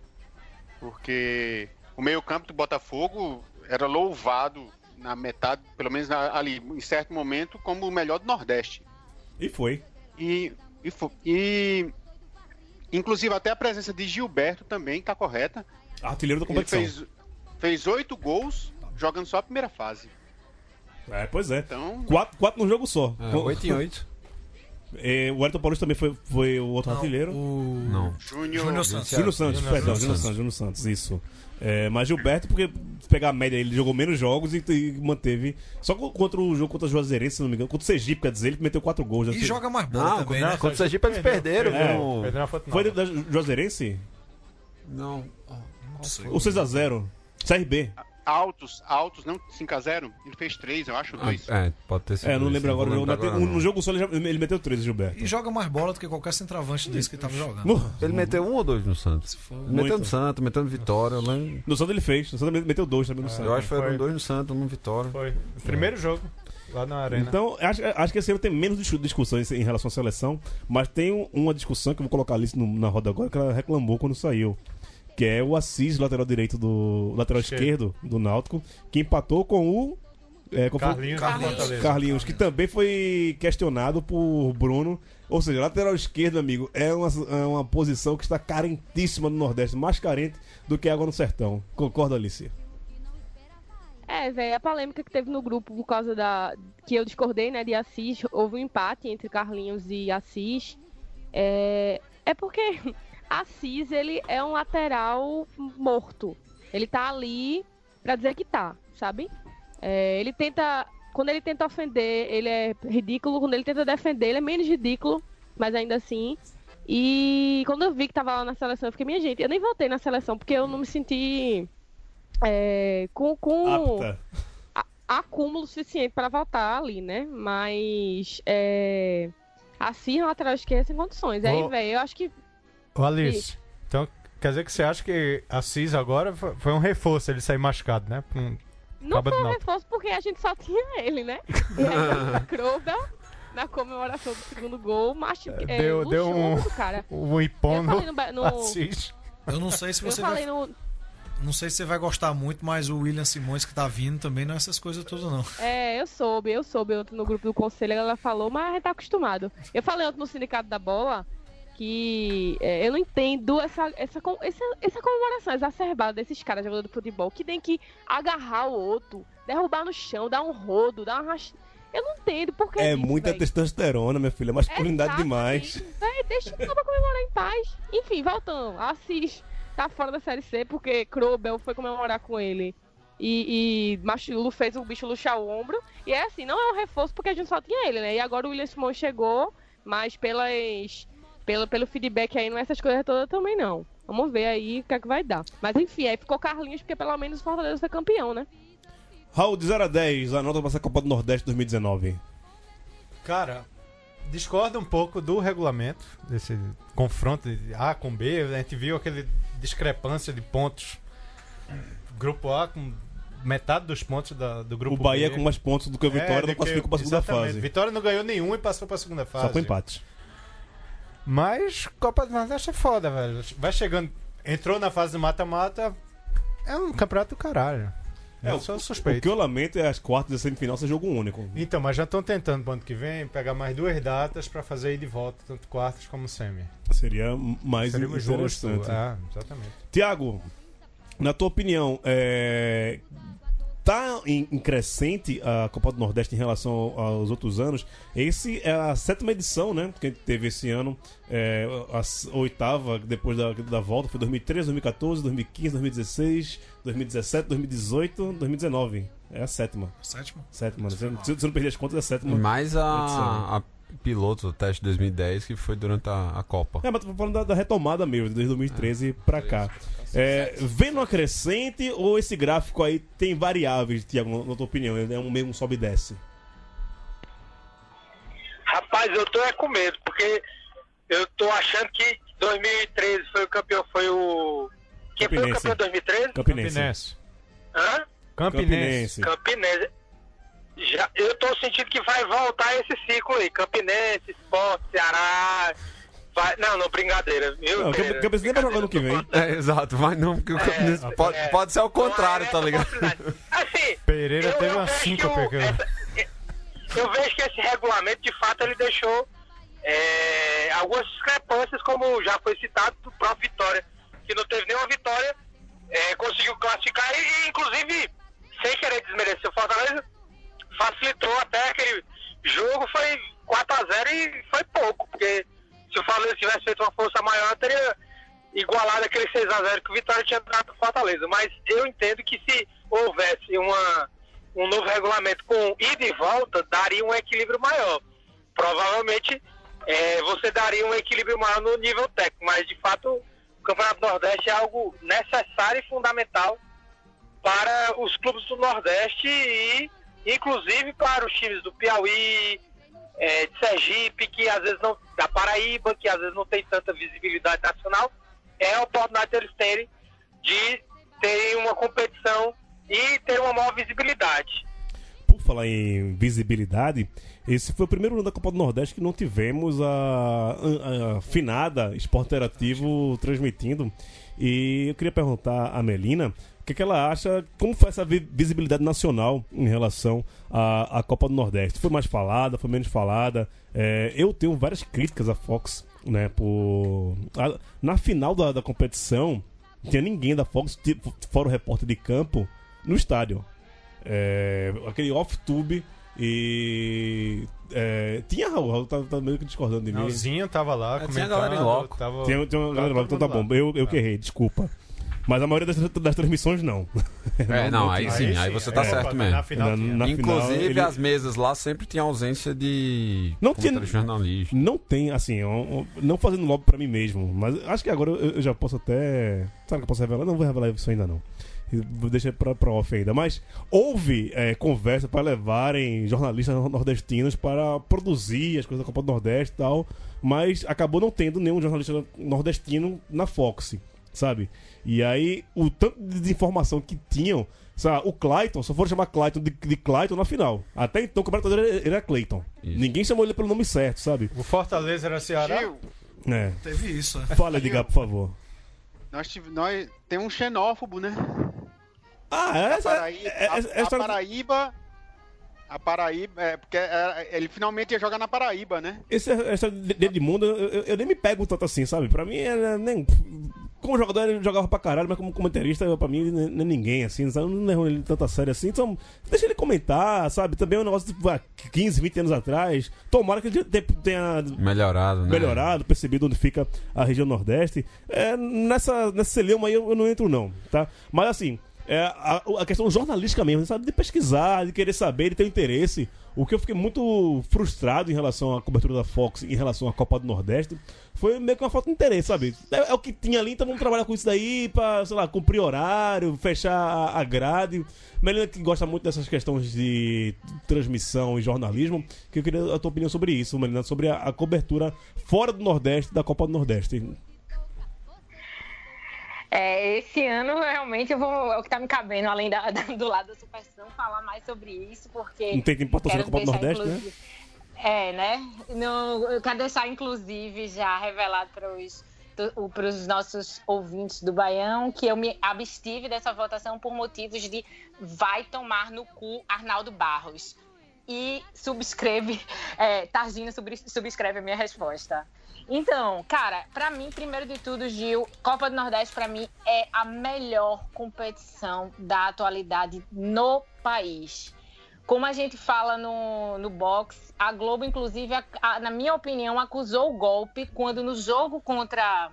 porque o meio campo do Botafogo era louvado na metade, pelo menos na- ali, em certo momento, como o melhor do Nordeste. E foi. E, e, fo- e inclusive até a presença de Gilberto também está correta. Artilheiro da Ele competição. fez fez oito gols jogando só a primeira fase. É, pois é. Então, Quatro, quatro num jogo só. É, 8 em 8. É, o Elton Paulista também foi, foi o outro Não, artilheiro. O... Não. Júnior, Júnior Santos. Júnior Santos, Júnior perdão. Júnior Santos, Júnior Santos, isso. É, mas Gilberto, porque se pegar a média, ele jogou menos jogos e, e manteve. Só co- contra o jogo contra o Juazeirense, se não me engano. Contra o Sergipe, quer dizer, ele meteu quatro gols. E joga mais bola Não, também, contra, né? contra o Sergipe eles perderam. É. foto Foi da Juazeirense? Não. Não. Ou 6x0? CRB. Altos, altos, não 5x0. Ele fez três, eu acho, dois. É, pode ter sido. É, não lembro agora. vou No, lembrar no, agora, não. jogo só ele, já- ele meteu 13, Gilberto. E joga mais bola do que qualquer centroavante desse que tava jogando. No, Ele meteu um ou dois no Santos? Se for- meteu no Santos, meteu no Vitória. Eu, lembro. no Santos ele fez. No Santos ele meteu dois também no Santos. eu acho que foram Foi. dois no Santos, um no Vitória. Foi. Primeiro jogo, lá na Arena. Então, acho, acho que esse ano tem menos dis- discussões em relação à seleção, mas tem um- uma discussão que eu vou colocar ali no- na roda agora, que ela reclamou quando saiu. Que é o Assis, lateral direito do. lateral Esquerdo. esquerdo do Náutico, que empatou com o. É, com- Carlinhos, Carlinhos. Carlinhos, que também foi questionado por Bruno. Ou seja, lateral esquerdo, amigo, é uma, é uma posição que está carentíssima no Nordeste, mais carente do que água no sertão. Concorda, Alicia? É, velho, a polêmica que teve no grupo por causa da. que eu discordei, né, de Assis, houve um empate entre Carlinhos e Assis. É, é porque Assis, ele é um lateral morto. Ele tá ali pra dizer que tá, sabe? É, ele tenta. Quando ele tenta ofender, ele é ridículo. Quando ele tenta defender, ele é menos ridículo, mas ainda assim. E quando eu vi que tava lá na seleção, eu fiquei, minha gente, eu nem voltei na seleção porque eu não me senti é, com, com Apta. acúmulo suficiente para votar ali, né? Mas é, Assim, lateral esquerda, sem condições. Aí, Ô. velho, eu acho que. Ô, Alice, então quer dizer que você acha que a Cis agora foi um reforço ele sair machucado, né? Um- Não foi um reforço porque a gente só tinha ele, né? E Crowbell, na comemoração do segundo gol, macho, é, Deu, deu um, cara. um Eu no, falei no Assis. Eu não sei se Eu você falei vai, no. não sei se você vai gostar muito, mas o William Simões que tá vindo também não é essas coisas todas não. É, eu soube, eu soube ontem no grupo do conselho, ela falou, mas a gente tá acostumado. Eu falei ontem no Sindicato da Bola que é, eu não entendo essa, essa, essa, essa comemoração exacerbada desses caras jogadores de futebol que tem que agarrar o outro, derrubar no chão, dar um rodo, dar uma racha... Eu não entendo por que É disso, muita véi. testosterona, minha filha. Masculinidade Exatamente. demais. Véi, deixa o cara comemorar em paz. Enfim, voltando. Assis tá fora da Série C porque Krobel foi comemorar com ele. E, e Machulo fez o bicho luxar o ombro. E é assim, não é um reforço porque a gente só tinha ele, né? E agora o William Simon chegou, mas pelas, pelo, pelo feedback aí, não é essas coisas todas também não. Vamos ver aí o que é que vai dar. Mas enfim, aí ficou Carlinhos porque pelo menos o Fortaleza foi campeão, né? Raul, de 0 a 10, a nota pra essa Copa do Nordeste 2019. Cara, discorda um pouco do regulamento, desse confronto de A com B. A gente viu aquele discrepância de pontos. Grupo A com metade dos pontos da- do grupo O Bahia B. com mais pontos do que o Vitória do não classificou pra segunda fase. Vitória não ganhou nenhum e passou pra segunda fase. Só com empate. Mas Copa do Nordeste é foda, velho. Vai chegando. Entrou na fase de mata-mata. É um campeonato do caralho. É, eu o, sou o suspeito. que eu lamento é as quartas e semifinal ser jogo único. Então, mas já estão tentando pro ano que vem pegar mais duas datas pra fazer ir de volta, tanto quartas como semi. Seria mais Seria justo. interessante. É, exatamente. Tiago, na tua opinião, é... tá em, em crescente a Copa do Nordeste em relação aos outros anos? Esse é a sétima edição, né? Que a gente teve esse ano. É, a oitava, depois da, da volta, foi 2013, 2014, 2015, 2016, 2017, 2018, 2019. É a sétima. Sétima? Sétima. né? Se, se eu não perder as contas, é a sétima. Mais a, a piloto do teste 2010, que foi durante a, a Copa. É, mas tô falando da, da retomada mesmo, desde 2013 pra cá. É, vem uma crescente ou esse gráfico aí tem variáveis, Tiago, na tua opinião? É um meio um sobe e desce? Rapaz, eu tô é com medo, porque eu tô achando que 2013 foi o campeão, foi o. Quem foi o Campinense. campeão de 2013? Campinense. Hã? Campinense. Campinense. Já, eu tô sentindo que vai voltar esse ciclo aí. Campinense, Sport, Ceará. Vai, não, não, brincadeira. Viu? Não, o Camp- Campinense nem vai jogar no que vem. É, exato, mas não, porque o Campinense pode, é. pode ser ao contrário, tá ligado? Assim, Pereira eu- teve eu uma vejo síncope. que o- que- essa- eu vejo que esse regulamento, de fato, ele deixou é, algumas discrepâncias, como já foi citado do próprio Vitória, que não teve nenhuma vitória, é, conseguiu classificar e, e, inclusive, sem querer desmerecer o Fortaleza, facilitou até aquele jogo, foi 4x0 e foi pouco, porque se o Fortaleza tivesse feito uma força maior, teria igualado aquele 6x0 que o Vitória tinha dado pro Fortaleza. Mas eu entendo que se houvesse uma, um novo regulamento com ida e volta, daria um equilíbrio maior. Provavelmente eh, você daria um equilíbrio maior no nível técnico, mas de fato o Campeonato Nordeste é algo necessário e fundamental para os clubes do Nordeste e inclusive para os times do Piauí, eh, de Sergipe, que às vezes não. da Paraíba, que às vezes não tem tanta visibilidade nacional, é a oportunidade deles terem de terem uma competição e ter uma maior visibilidade. Por falar em visibilidade, esse foi o primeiro ano da Copa do Nordeste que não tivemos a, a, a finada Esporte Interativo transmitindo. E eu queria perguntar a Melina que, que ela acha, como foi essa vi- visibilidade nacional em relação à, à Copa do Nordeste? Foi mais falada, foi menos falada? É, eu tenho várias críticas à Fox, né? Por... a- na final da, da competição, não tinha ninguém da Fox, tipo, fora o repórter de campo, no estádio é, aquele off-tube e. é, tinha Raul, Raul tá, tá meio que discordando de mim. Não, o Zinho tava lá É, tinha comentando. galera em loco. Tava, Tem, tem uma galera tava lá, então tá bom. Eu, eu que errei, desculpa. Mas a maioria das, das transmissões não. É, não, aí sim, aí você tá é, certo na mesmo. final Na- na Inclusive, final, ele- as mesas lá sempre tinha ausência de Não tinha- jornalista. Não tem, assim, um- um- não fazendo lobby pra mim mesmo, mas acho que agora eu, eu já posso até. Sabe que eu posso revelar? Não vou revelar isso ainda não. Deixa pra, pra off ainda. Mas houve é, conversa para levarem jornalistas nordestinos para produzir as coisas da Copa do Nordeste e tal. Mas acabou não tendo nenhum jornalista nordestino na Fox, sabe? E aí, o tanto de desinformação que tinham. Sabe, o Clayton, só foram chamar Clayton de, de Clayton na final. Até então, o campeonato dele era Clayton. Ninguém chamou ele pelo nome certo, sabe? O Fortaleza era Ceará? Gil, É. Teve isso. né? Fala, Edgar, por favor. nós, tive, nós tem um xenófobo, né? Ah, A essa, Paraíba, é- é- a, é Paraíba. A Paraíba. É, porque é, ele finalmente ia jogar na Paraíba, né? Esse, essa de, de Edmundo, eu, eu- eu nem me pego tanto assim, sabe? Pra mim, era nem. Como jogador, ele jogava pra caralho, mas como comentarista, pra mim, não é ninguém, assim, sabe? Eu não levo ele tanta sério assim. Então, deixa ele comentar, sabe? Também é um negócio de há 15, 20 anos atrás. Tomara que ele te- tenha Melhorado, né? melhorado, percebido onde fica a região Nordeste. É, nessa, nessa celeuma aí eu, eu não entro, não, tá? Mas assim, é, a, a questão jornalística mesmo, sabe? De pesquisar, de querer saber, de ter interesse. O que eu fiquei muito frustrado em relação à cobertura da Fox, em relação à Copa do Nordeste, foi meio que uma falta de interesse, sabe? É, é o que tinha ali, então vamos trabalhar com isso daí pra, sei lá, cumprir horário, fechar a, a grade. Melina que gosta muito dessas questões de transmissão e jornalismo, que eu queria a tua opinião sobre isso, Melina, sobre a, a cobertura fora do Nordeste da Copa do Nordeste. É, esse ano realmente eu vou, é o que tá me cabendo, além da, da- do lado da superstição, falar mais sobre isso, porque. Não tem importância quero Copa do Nordeste, né? É, né? No, eu quero deixar, inclusive, já revelado para os para os nossos ouvintes do Baião que eu me abstive dessa votação por motivos de vai tomar no cu Arnaldo Barros. E subscreve, é, Targina subs- subscreve a minha resposta. Então, cara, pra mim, primeiro de tudo, Gil, Copa do Nordeste pra mim é a melhor competição da atualidade no país. Como a gente fala no, no box, a Globo, inclusive, a- a- na minha opinião, acusou o golpe quando no jogo contra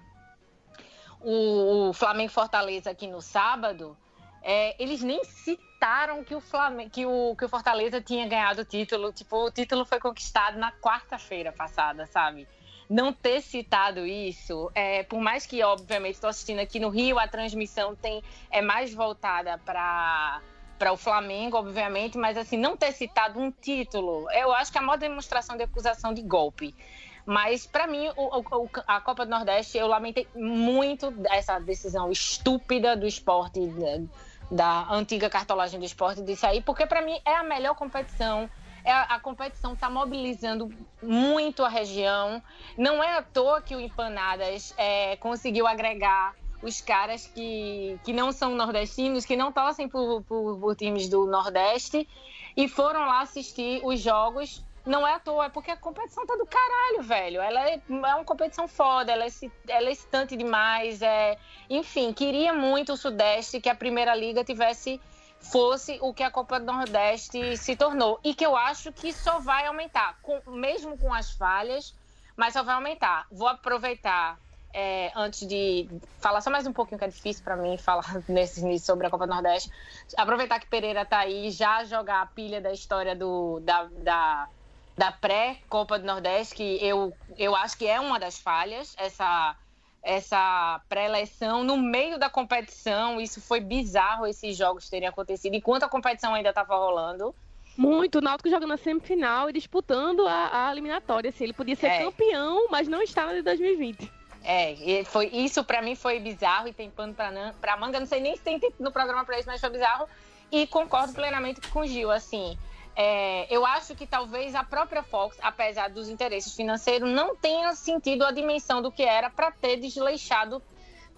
o, o Flamengo Fortaleza aqui no sábado, é, eles nem citaram que o, Flamengo, que, o, que o Fortaleza tinha ganhado o título. Tipo, o título foi conquistado na quarta-feira passada, sabe? Não ter citado isso, é, por mais que, obviamente, estou assistindo aqui no Rio, a transmissão tem, é mais voltada para para o Flamengo, obviamente, mas assim, não ter citado um título, eu acho que é a maior demonstração de acusação de golpe. Mas, para mim, o- o- a Copa do Nordeste, eu lamentei muito essa decisão estúpida do esporte, da, da antiga cartolagem do esporte, disso aí, porque, para mim, é a melhor competição. É a, a competição está mobilizando muito a região. Não é à toa que o Empanadas é, conseguiu agregar os caras que, que não são nordestinos, que não torcem por, por, por times do Nordeste e foram lá assistir os jogos. Não é à toa, é porque a competição tá do caralho, velho. Ela é, é uma competição foda, ela é, ela é excitante demais. É... Enfim, queria muito o Sudeste que a Primeira Liga tivesse fosse o que a Copa do Nordeste se tornou. E que eu acho que só vai aumentar, com- mesmo com as falhas, mas só vai aumentar. Vou aproveitar é, antes de falar só mais um pouquinho que é difícil para mim falar nesse início sobre a Copa do Nordeste. Aproveitar que Pereira tá aí, já jogar a pilha da história do, da, da, da pré-Copa do Nordeste, que eu, eu acho que é uma das falhas, essa, essa pré-eleição no meio da competição. Isso foi bizarro esses jogos terem acontecido enquanto a competição ainda estava rolando. Muito, o Náutico jogando na semifinal e disputando a, a eliminatória. Assim, ele podia ser É. campeão, mas não está na de 2020. É, foi, isso pra mim foi bizarro e tem pano pra, pra manga. Não sei nem se tem no programa pra isso, mas foi bizarro. E concordo plenamente com o Gil. Assim, é, eu acho que talvez a própria Fox, apesar dos interesses financeiros, não tenha sentido a dimensão do que era pra ter desleixado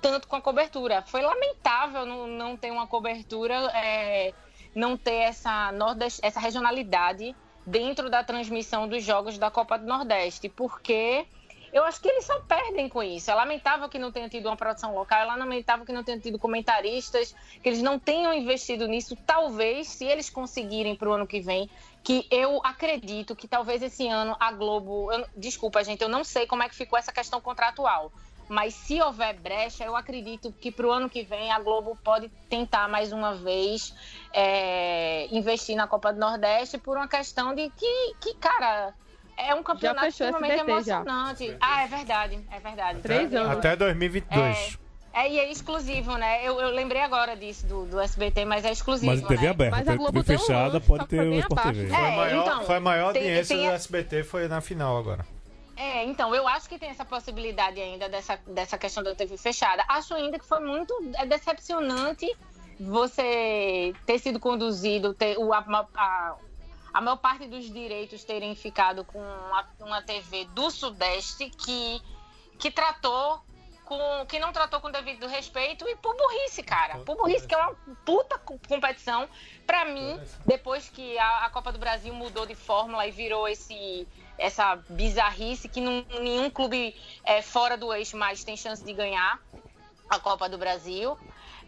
tanto com a cobertura. Foi lamentável não, não ter uma cobertura, é, não ter essa, nordeste, essa regionalidade dentro da transmissão dos jogos da Copa do Nordeste, porque eu acho que eles só perdem com isso. É lamentável que não tenha tido uma produção local, é lamentável que não tenha tido comentaristas, que eles não tenham investido nisso. Talvez, se eles conseguirem para o ano que vem, que eu acredito que talvez esse ano a Globo. eu- desculpa, gente, eu não sei como é que ficou essa questão contratual. Mas se houver brecha, eu acredito que para o ano que vem a Globo pode tentar mais uma vez é, investir na Copa do Nordeste por uma questão de que, que cara, é um campeonato fechou extremamente SBT já. emocionante. Ah, é verdade, é verdade. Três anos. Até 2022. É, e é exclusivo, né? Eu, eu lembrei agora disso do, do SBT, mas é exclusivo. Mas TV né? aberta, Mas a TV Globo um fechada pode ter foi o Sport. TV. É, Foi a maior, então, foi a maior tem- audiência tem do a- SBT, foi na final agora. É, então, eu acho que tem essa possibilidade ainda dessa, dessa questão da TV fechada. Acho ainda que foi muito é decepcionante você ter sido conduzido, ter, o, a, a, a maior parte dos direitos terem ficado com uma, uma TV do Sudeste que, que tratou com. que não tratou com devido respeito e por burrice, cara. Por burrice, que é uma puta co- competição. Pra mim, depois que a, a Copa do Brasil mudou de fórmula e virou esse essa bizarrice que não- nenhum clube é, fora do eixo mais tem chance de ganhar a Copa do Brasil.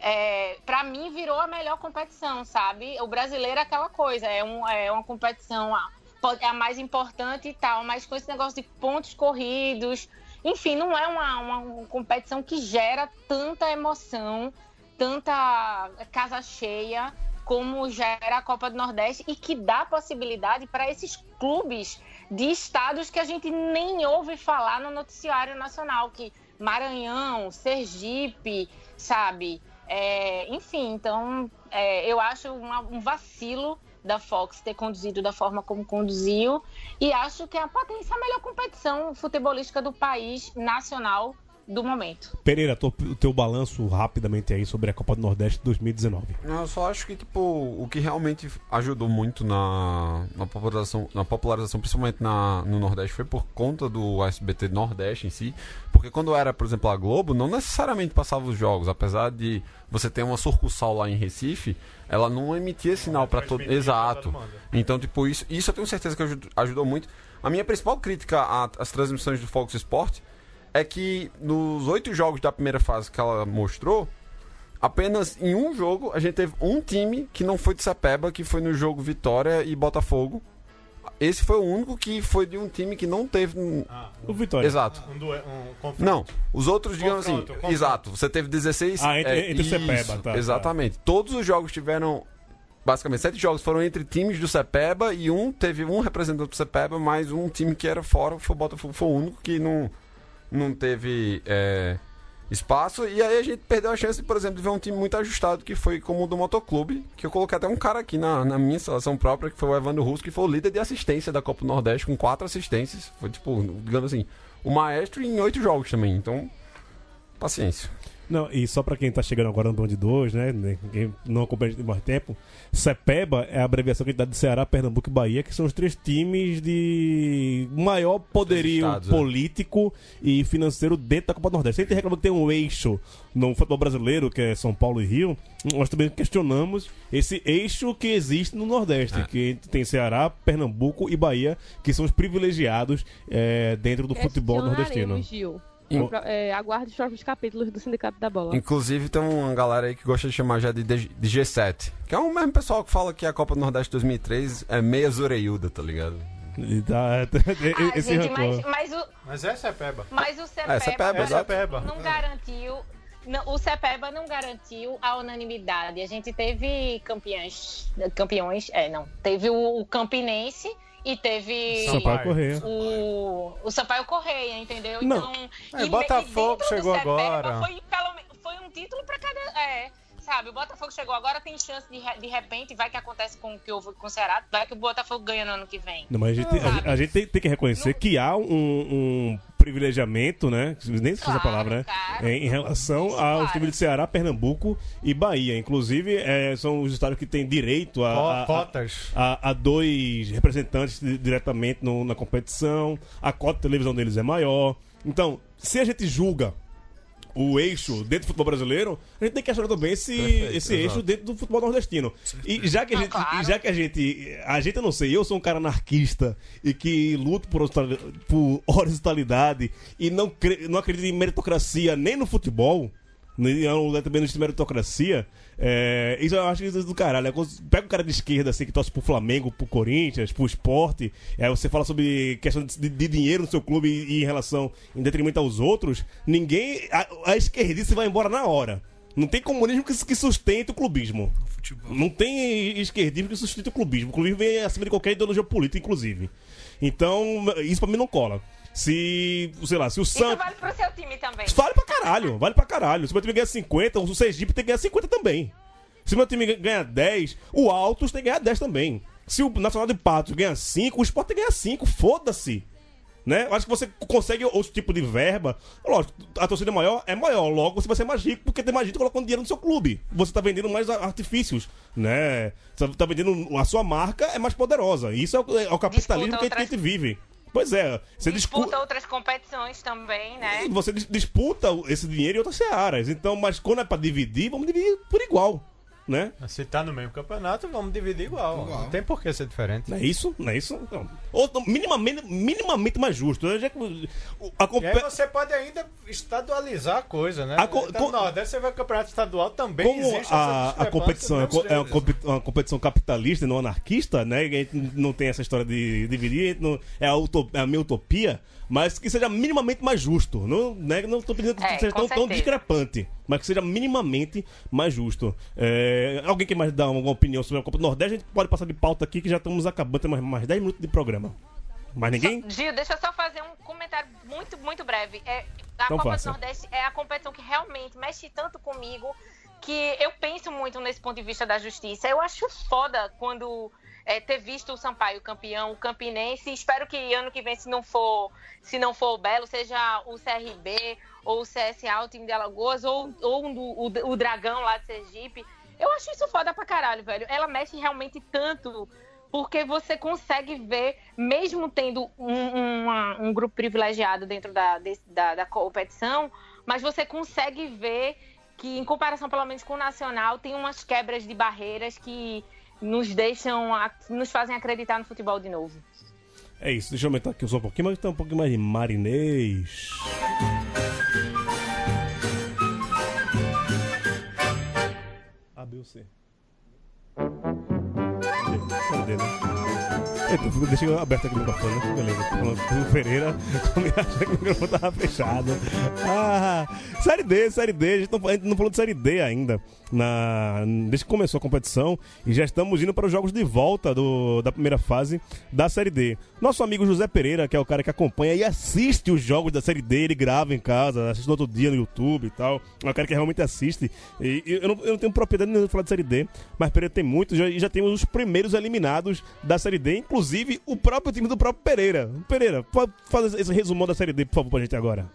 É, para mim virou a melhor competição, sabe? O brasileiro é aquela coisa, é, um, é uma competição a, pode- é a mais importante e tal, mas com esse negócio de pontos corridos, enfim, não é uma, uma competição que gera tanta emoção, tanta casa cheia como gera a Copa do Nordeste e que dá possibilidade para esses clubes de estados que a gente nem ouve falar no noticiário nacional, que Maranhão, Sergipe, sabe? É, enfim, então é, eu acho uma- um vacilo da Fox ter conduzido da forma como conduziu e acho que é a potência melhor competição futebolística do país nacional do momento. Pereira, tô- o teu balanço rapidamente aí sobre a Copa do Nordeste 2019. Eu só acho que, tipo, o que realmente ajudou muito na, na, popularização, na popularização, principalmente na, no Nordeste, foi por conta do SBT Nordeste em si. Porque quando era, por exemplo, a Globo, não necessariamente passava os jogos. Apesar de você ter uma sucursal lá em Recife, ela não emitia sinal para todo. Exato. Então, tipo, isso, isso eu tenho certeza que ajud- ajudou muito. A minha principal crítica às transmissões do Fox Sport é que nos oito jogos da primeira fase que ela mostrou, apenas em um jogo a gente teve um time que não foi de Sepeba, que foi no jogo Vitória e Botafogo. Esse foi o único que foi de um time que não teve. um- O Vitória. Exato. Um, um confronto. Não, os outros, digamos assim, Confronto, confronto. exato, você teve 16. Ah, entre- é, entre isso, Sepeba, tá, tá. Exatamente. Todos os jogos tiveram. Basicamente, sete jogos foram entre times do Sepeba e um teve um representante do Sepeba, mais um time que era fora, foi o Botafogo, foi o único que não, não teve é, espaço. E aí a gente perdeu a chance, por exemplo, de ver um time muito ajustado, que foi como o do Motoclube, que eu coloquei até um cara aqui na, na minha seleção própria, que foi o Evandro Russo, que foi o líder de assistência da Copa do Nordeste, com quatro assistências. Foi tipo, digamos assim, o maestro em oito jogos também. Então, paciência. Não, e só pra quem tá chegando agora no Band 2, né? né, Quem não acompanha de mais tempo, CEPEBA é a abreviação que a gente dá de Ceará, Pernambuco e Bahia, que são os três times de maior poderio estados, é. político e financeiro dentro da Copa do Nordeste. A gente reclama que tem um eixo no futebol brasileiro, que é São Paulo e Rio, nós também questionamos esse eixo que existe no Nordeste, que tem Ceará, Pernambuco e Bahia, que são os privilegiados eh, dentro do futebol nordestino. Gil. Pro- é, aguarde os próximos capítulos do Sindicato da Bola. Inclusive tem uma galera aí que gosta de chamar já de, de, de G7. Que é o mesmo pessoal que fala que a Copa do Nordeste 2003 é meia zoreiuda, tá ligado? E tá- Ah, esse gente, mas, mas o, Mas é Peba. Mas o CEPEBA, É, CEPEBA, É exato. Peba. não garantiu. não, o CEPEBA não garantiu a unanimidade. A gente teve campeões. Campeões, é, não. Teve o, o Campinense e teve. Sampaio Correia. O, o Sampaio Correia, entendeu? Não. Então. É, e- Botafogo chegou agora. Foi, foi um título para cada. É, sabe, o Botafogo chegou agora, tem chance de, de repente, vai que acontece com o que houve com o Ceará, vai que o Botafogo ganha no ano que vem. Não, mas a gente, a, a gente tem, tem que reconhecer que há um, um privilegiamento, né? Nem se Claro, palavra, né? claro. Em, relação aos Claro. times de Ceará, Pernambuco e Bahia. Inclusive, é, são os estados que têm direito a, a- a- Cotas. a, a dois representantes di- diretamente no- na competição. A cota de televisão deles é maior. Então, se a gente julga o eixo dentro do futebol brasileiro, a gente tem que questionar também esse, Perfeito, esse exato. eixo dentro do futebol nordestino. E já que a Não, gente, claro. e já que a gente, a gente eu não sei, eu sou um cara anarquista e que luto por, por horizontalidade e não, cre- não acredito em meritocracia nem no futebol, nem eu também não existe meritocracia. É, isso eu acho isso do caralho. É quando Pega um cara de esquerda assim que torce pro Flamengo, pro Corinthians, pro esporte. É, você fala sobre questão de, de dinheiro no seu clube e, em relação em detrimento aos outros. Ninguém. A, a esquerdista vai embora na hora. Não tem comunismo que, que sustente o clubismo. Futebol. Não tem esquerdismo que sustente o clubismo. O clubismo vem acima de qualquer ideologia política, inclusive. Então, isso pra mim não cola. Se, sei lá, se o Isso Santos. vale pro seu time também. Vale pra caralho, vale pra caralho. Se o meu time ganhar 50, o Sergipe tem que ganhar 50 também. Se o meu time ganhar 10, o Altos tem que ganhar 10 também. Se o Nacional de Patos ganhar 5, o Sport tem que ganhar 5. Foda-se. Né? Eu acho que você consegue outro tipo de verba. Lógico, a torcida maior é maior, logo você vai ser mais rico porque tem mais gente colocando dinheiro no seu clube. Você tá vendendo mais artifícios, né? Você tá vendendo. A sua marca é mais poderosa. Isso é o, é o capitalismo que a gente- que a gente vive. Pois é, você disputa. Disputa outras competições também, né? E Você dis- disputa esse dinheiro em outras searas. Então, mas quando é pra dividir, vamos dividir por igual. Né? Se tá no mesmo campeonato, vamos dividir igual. Não tem por que ser diferente. Não é isso? Não é isso? Então, ou, não, minimamente, minimamente mais justo. Eu já- o- a E compe- aí você pode ainda estadualizar a coisa, né? A co- Então, co- no Nordeste você vai ao campeonato estadual também Como existe a, essa a competição é, é uma, uma competição capitalista e não anarquista, né? E a gente não tem essa história de dividir, não- é, a uto- é a minha utopia, mas que seja minimamente mais justo. Não, né? não tô pedindo que É, seja tão, tão discrepante, mas que seja minimamente mais justo. É, alguém quer mais dar alguma opinião sobre a Copa do Nordeste? A gente pode passar de pauta aqui que já estamos acabando, tem mais, mais 10 minutos de programa. Mais ninguém? Gil, deixa eu só fazer um comentário muito, muito breve. É, a Então Copa faça. do Nordeste é a competição que realmente mexe tanto comigo que eu penso muito nesse ponto de vista da justiça. Eu acho foda quando é, ter visto o Sampaio campeão, o Campinense. Espero que ano que vem, se não for, se não for o Belo, seja o CRB ou o CSA, o time de Alagoas, ou, ou um do- o, o Dragão lá de Sergipe. Eu acho isso foda pra caralho, velho. Ela mexe realmente tanto porque você consegue ver, mesmo tendo um, uma- um grupo privilegiado dentro da, desse- da, da competição, mas você consegue ver que, em comparação pelo menos com o Nacional, tem umas quebras de barreiras que nos deixam, nos fazem acreditar no futebol de novo. É isso, deixa eu aumentar aqui só um pouquinho, mas tá um pouquinho mais de marinês. A, B ou C? Cadê, né? Eu aberto aqui o microfone, né? Beleza. Falando Pereira, achei que o microfone tava fechado. Ah, série D, série D. A gente não, a gente não falou de série D ainda. Na, desde que começou a competição e já estamos indo para os jogos de volta do, da primeira fase da série D. Nosso amigo José Pereira, que é o cara que acompanha e assiste os jogos da série D, ele grava em casa, assiste no outro dia no YouTube e tal. É o cara que realmente assiste. E, e eu, não, eu não tenho propriedade nenhuma de falar de série D, mas Pereira tem muitos já- e já temos os primeiros eliminados da série D, inclusive o próprio time do próprio Pereira. Pereira, pode fazer esse resumão da série D, por favor, pra gente agora.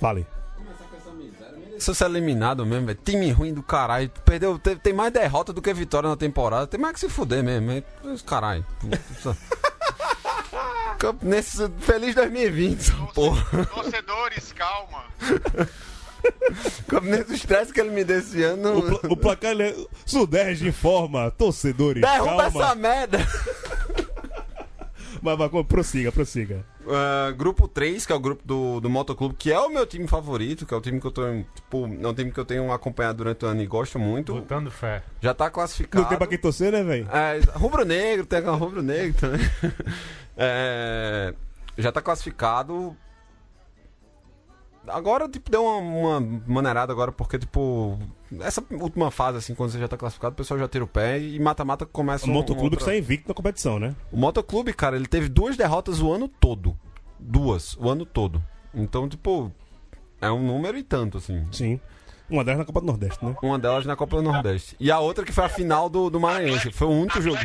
Fale. Se você é eliminado mesmo, velho. Time ruim do caralho. Perdeu, te- tem mais derrota do que vitória na temporada. Tem mais que se fuder mesmo. é- Caralho. Nesse feliz 2020, essa porra. Torcedores, calma. Nesse estresse que ele me deu esse ano. O, pla- o placar é Sudeste informa, torcedores. Derruba calma. essa merda. Mas, mas prossiga, prossiga. Uh, grupo 3, que é o grupo do, do Motoclube, que é o meu time favorito, que é o time que eu tô. Tipo, é um time que eu tenho acompanhado durante o ano e gosto muito. Botando fé. Já tá classificado. Não tem pra quem torcer, né, velho? É, rubro negro, tem aquela rubro negro também. É, já tá classificado. Agora, tipo, deu uma, uma maneirada agora, porque, tipo, essa última fase, assim, quando você já tá classificado, o pessoal já tira o pé e mata-mata começa O um- motoclube um que outra- está invicto na competição, né? O motoclube, cara, ele teve duas derrotas o ano todo. Duas, o ano todo. Então, tipo, é um número e tanto, assim. Sim. Uma delas na Copa do Nordeste, né? Uma delas na Copa do Nordeste. E a outra que foi a final do, do Maranhense. Foi o único jogo.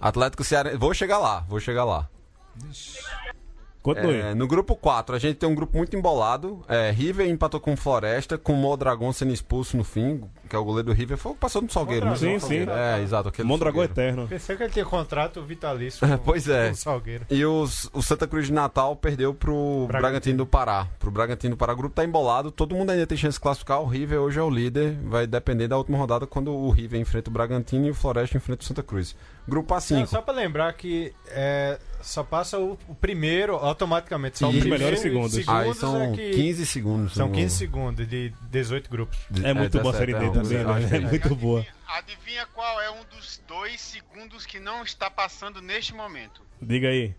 Atlético Cearense. Vou chegar lá, vou chegar lá. Continue. É, no grupo 4, a gente tem um grupo muito embolado. É, River empatou com Floresta, com o Mondragão sendo expulso no fim, que é o goleiro do River. Foi o que passou no Salgueiro, né? Sim, sim. É, exato. Aquele Mondragão eterno. Pensei que ele tinha contrato vitalício. É, com- pois é. com o Salgueiro. E os, o Santa Cruz de Natal perdeu pro Bragantino. do Pará. Pro Bragantino do Pará. O grupo tá embolado, todo mundo ainda tem chance de classificar. O River hoje é o líder. Vai depender da última rodada quando o River enfrenta o Bragantino e o Floresta enfrenta o Santa Cruz. Grupo A5. Não, só pra lembrar que é, só passa o, o primeiro automaticamente. Só E o primeiro melhores e segundos. Aí segundos são é que 15 segundos. São no- 15 segundos de 18 grupos. É muito boa a Série D 17, também, é, acho que né? É muito boa. Adivinha qual é um dos dois segundos que não está passando neste momento? Diga aí.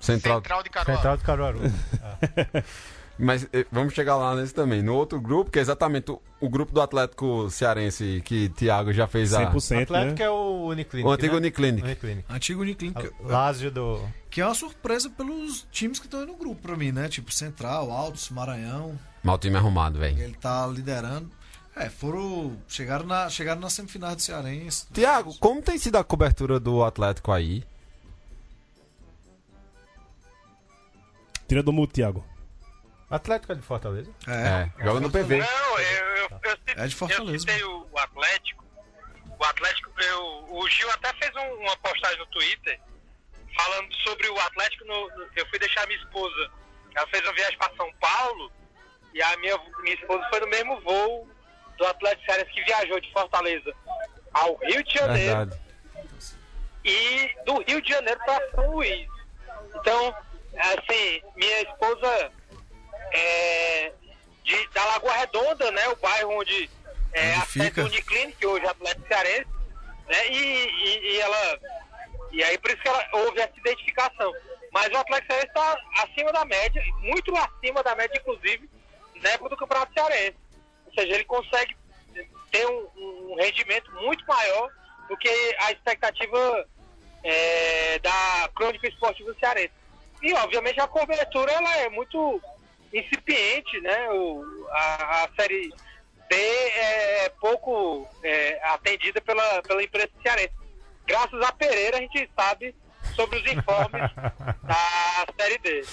Central. Central de Caruaru. Central do Caruaru. Mas eh, vamos chegar lá nesse também. No outro grupo, que é exatamente o, o grupo do Atlético Cearense, que Thiago já fez a. 100%, Atlético né? é o Uniclinic. O antigo né? Uniclinic. Uniclinic. Antigo Uniclinic. Lázio do. Que é uma surpresa pelos times que estão aí no grupo pra mim, né? Tipo Central, Altos, Maranhão. Mal time arrumado, velho. Ele tá liderando. É, foram. Chegaram na, chegaram na semifinal do Cearense. Tiago, como tem sido a cobertura do Atlético aí? Tira do mudo, Thiago. Atlético é de Fortaleza? É, joga no PV. Não, eu, eu, eu, É de Fortaleza. eu citei o, o Atlético. O Atlético, eu, o Gil até fez um- uma postagem no Twitter falando sobre o Atlético. No, no- eu fui deixar minha esposa. Ela fez uma viagem para São Paulo e a minha, minha esposa foi no mesmo voo do Atlético Cearense que viajou de Fortaleza ao Rio de Janeiro Verdade. e do Rio de Janeiro para São Luís. Então, assim, minha esposa é de, da Lagoa Redonda, né? O bairro onde é a Onde sede fica? Uniclinic, que hoje é Atlético Cearense, né? E, e, e ela. E aí por isso que ela, houve essa identificação. Mas o Atlético Cearense está acima da média, muito acima da média, inclusive, na época do Campeonato Cearense. Ou seja, ele consegue ter um, um rendimento muito maior do que a expectativa é, da crônica esportiva cearense. E, obviamente, a cobertura ela é muito incipiente, né? O, a, a Série B é pouco é, atendida pela, pela imprensa cearense. Graças a Pereira, a gente sabe sobre os informes da Série D.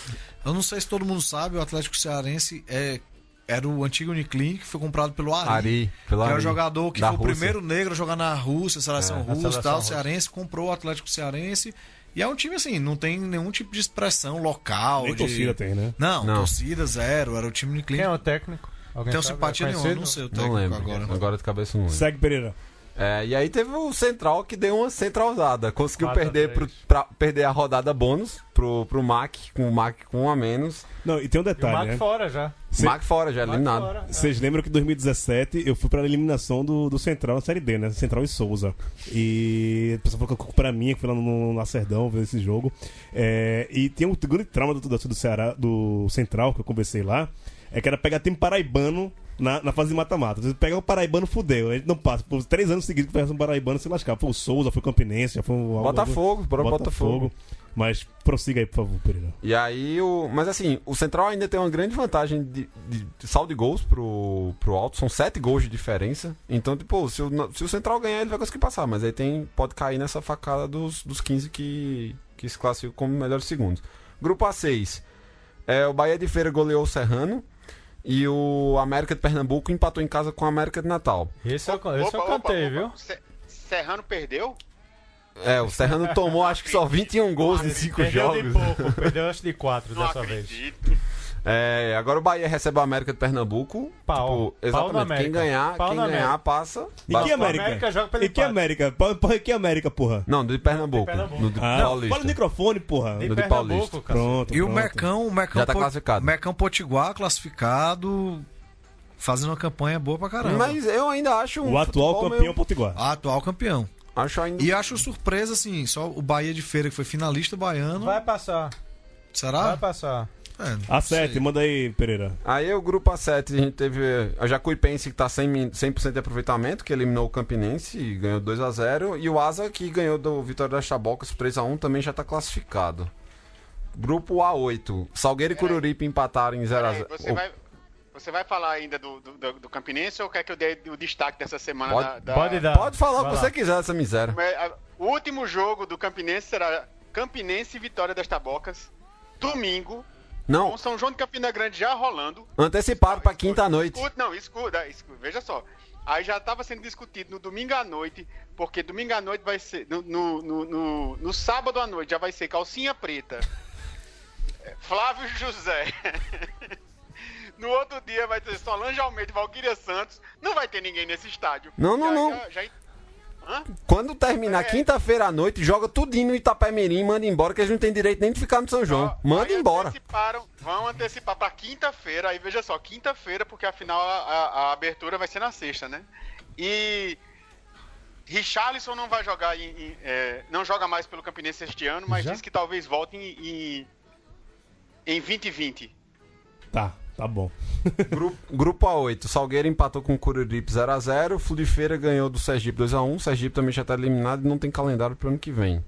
Eu não sei se todo mundo sabe, o Atlético Cearense é, era o antigo Uniclinic, que foi comprado pelo Ari. Ari, pelo que é o Ari, jogador que foi o Rússia. primeiro negro a jogar na Rússia, seleção É, russa seleção tal. O russa. Cearense comprou o Atlético Cearense. E é um time assim, não tem nenhum tipo de expressão local. Nem de... torcida tem, né? Não, Não. torcida zero. Era o time Uniclinic. Quem é o técnico? Alguém Tenho sabe? simpatia É nenhuma, não sei o Não técnico lembro. agora. Agora. de cabeça não lembro. Segue, Pereira. É, e aí teve o Central que deu uma centralzada. Conseguiu Quatro a perder, pro, pra, perder a rodada bônus pro, pro MAC, com o MAC com um a menos. Não, e tem um E o detalhe, Mac né? fora já. Cê- MAC fora, já Mac eliminado. fora. Vocês lembram que em 2017 eu fui pra eliminação do, do Central na Série D, né? Central e Souza. E a pessoa falou que a culpa era minha, que fui lá no, no Lacerdão ver esse jogo. É, e tem um grande trauma do, do, do, Ceará, do Central, que eu conversei lá, é que era pegar time paraibano na, na fase de mata-mata. Você pega o paraibano, fudeu. A gente não passa. Por três anos seguidos que pega um paraibano, se lascar. Foi o Souza, foi o Campinense, já foi o... Botafogo, bora Botafogo. Mas prossiga aí, por favor, Pereira. E aí, o... mas assim, o Central ainda tem uma grande vantagem de, de, de saldo de gols pro, pro alto. São sete gols de diferença. Então, tipo, se o, se o Central ganhar, ele vai conseguir passar. Mas aí tem, pode cair nessa facada dos, dos 15 que, que se classificam como melhores segundos. Grupo A6. É, o Bahia de Feira goleou o Serrano. E o América de Pernambuco empatou em casa com o América de Natal. Esse eu, esse eu Opa, cantei, opa, viu? opa. Se- Serrano perdeu? É, o Serrano tomou acho que só 21 gols em 5 Perdeu jogos. de pouco, perdeu acho de 4 Não dessa vez. É, agora o Bahia recebe o América de Pernambuco. Pau. Tipo, Pau exatamente. Quem América. ganhar, Pau quem ganhar passa. E que América? América joga pelo e que. América? Pa- Que América, porra? Não, do de Pernambuco. De Pernambuco. No de Ah, Paulista. fala no microfone, porra. De No de Paulista. cara. Pronto. E o. Mercão, o Mercão, Já tá classificado. Mercão Potiguar classificado, fazendo uma campanha boa pra caramba. Mas eu ainda acho um O atual campeão meio- Potiguar. A atual campeão. Acho ainda. E acho surpresa, assim, só o Bahia de Feira, que foi finalista baiano. Vai passar, Será? vai passar. É, não A sei. 7, manda aí, Pereira. Aí o grupo A7, a gente teve a Jacuipense que tá 100, min- 100% de aproveitamento, que eliminou o Campinense e ganhou 2x0. E o Asa que ganhou do Vitória das Chabocas 3x1 também já tá classificado. Grupo A8, Salgueiro e Cururipe empataram em Peraí, 0x0. você, vai, você vai falar ainda do, do, do- Campinense ou quer que eu dê o destaque dessa semana Pode- da, da- Pode dar. Pode falar o Vai que lá. você quiser dessa miséria. Mas, a- O último jogo do Campinense será Campinense e Vitória das Tabocas, domingo, Não, com São João de Campina Grande já rolando. anteciparam pra quinta-noite. Escuta, não, escuta, escuta, veja só. Aí já estava sendo discutido no domingo à noite, porque domingo à noite vai ser. No, no, no, no- no sábado à noite já vai ser calcinha preta. Flávio José. No outro dia vai ter Solange Almeida e Valquíria Santos. Não vai ter ninguém nesse estádio. Não, não, Já- não. já- já- Hã? Quando terminar É. quinta-feira à noite, joga tudinho no Itapemirim e manda embora, que eles não têm direito nem de ficar no São João. Ó, Manda embora. Anteciparam, vão antecipar pra quinta-feira. Aí veja só, quinta-feira, porque afinal a, a- a abertura vai ser na sexta, né? E Richarlison não vai jogar em, em- é, não joga mais pelo Campinense este ano, mas Já? diz que talvez volte em, em, em 2020. Tá. Tá bom. Grupo, grupo A8, Salgueiro empatou com o Cururipe 0x0, Florifeira ganhou do Sergipe 2x1, Sergipe também já tá eliminado e não tem calendário pro ano que vem.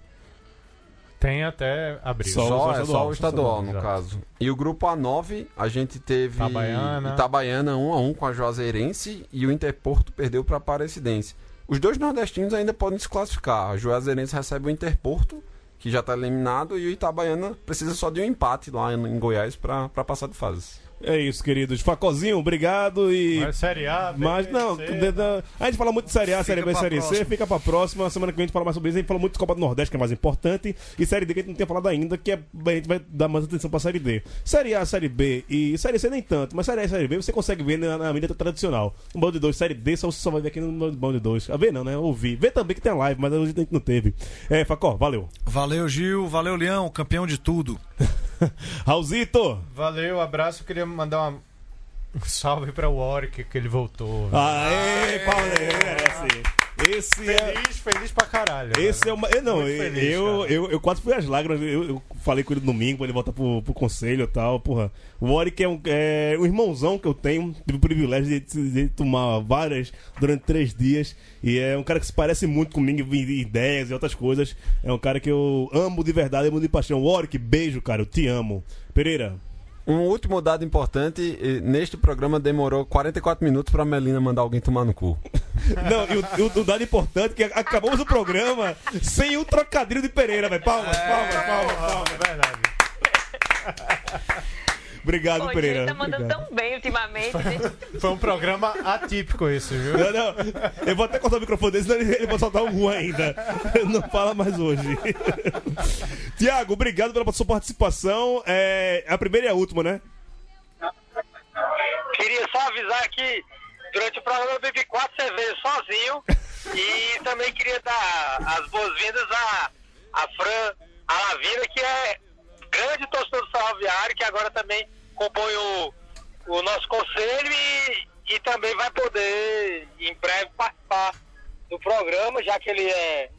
Tem até abril. Só, Só o é só estadual, o estadual, no exato. caso. E o grupo A9, a gente teve Itabaiana. Itabaiana 1x1 com a Juazeirense e o Interporto perdeu para a Aparecidense. Os dois nordestinos ainda podem se classificar. A Juazeirense recebe o Interporto, que já está eliminado, e o Itabaiana precisa só de um empate lá em em Goiás para passar de fase. É isso, queridos. Facozinho, obrigado e. Mas Série A, B, Mas não, C, de- de- a gente fala muito de Série A, Série B, Série C, próxima. fica pra próxima. Semana que vem a gente fala mais sobre isso. A gente fala muito de Copa do Nordeste, que é mais importante, e Série D, que a gente não tem falado ainda, que é, a gente vai dar mais atenção pra Série D. Série A, Série B e Série C nem tanto, mas Série A e Série B você consegue ver na, na mídia tradicional. Um bando de dois, Série D, só, você só vai ver aqui no bando de dois. A ver não, né? Ouvir. Ver também que tem a live, mas hoje a gente não teve. É, Facó, valeu. Valeu, Gil. Valeu, Leão. Campeão de tudo. Raulzito! Valeu, abraço. Queria mandar uma- um salve para o Warwick, que ele voltou. Aê, Paulo, merece. Esse é. Feliz, feliz pra caralho. Esse é mano. uma. eu Não, eu, feliz, eu, cara. eu, eu quase fui às lágrimas. Eu, eu falei com ele domingo pra ele voltar pro, pro conselho e tal. Porra. O Warwick é um, é um irmãozão que eu tenho. Tive o privilégio de, de tomar várias durante três dias. E é um cara que se parece muito comigo em ideias e outras coisas. É um cara que eu amo de verdade, amo de paixão. Warwick, beijo, cara. Eu te amo. Pereira. Um último dado importante, neste programa demorou 44 minutos pra Melina mandar alguém tomar no cu. Não, e o, o- o dado importante é que acabamos o programa sem o trocadilho de Pereira, velho. Palmas, palmas, palmas, palmas. É verdade. Obrigado, Pô, Pereira. ele tá mandando Obrigado. tão bem ultimamente. Foi um programa atípico isso, viu? Não, não. Eu vou até cortar o microfone dele, senão ele, ele vai soltar um ru ainda. Não fala mais hoje. Tiago, obrigado pela sua participação. É a primeira e a última, né? Queria só avisar que durante o programa eu bebi quatro cervejas sozinho e também queria dar as boas-vindas a, a Fran Alavina, que é grande torcedor do Ferroviário, que agora também compõe o, o nosso conselho e, e também vai poder em breve participar do programa, já que ele é,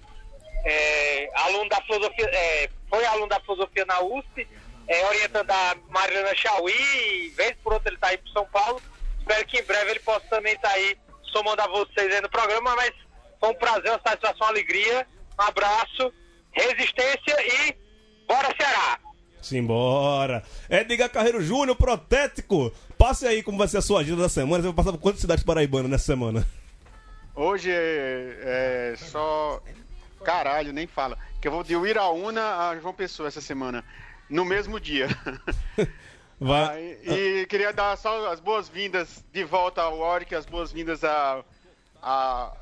é, aluno da filosofia, é, foi aluno da filosofia na USP, é, orientando a Mariana Chauí, e vez por outra ele está aí para São Paulo. Espero que em breve ele possa também estar aí somando a vocês aí no programa, mas foi um prazer, uma satisfação, uma alegria. Um abraço, resistência e bora Ceará! Simbora. Edgar Carreiro Júnior, protético. Passe aí como vai ser a sua agenda da semana. Você vai passar por quantas cidades paraibanas nessa semana? Hoje é, é só. Caralho, nem fala. Que eu vou de Uiraúna a João Pessoa essa semana. No mesmo dia. Vai. Aí, e queria dar só as boas-vindas de volta ao Oric, as boas-vindas a. a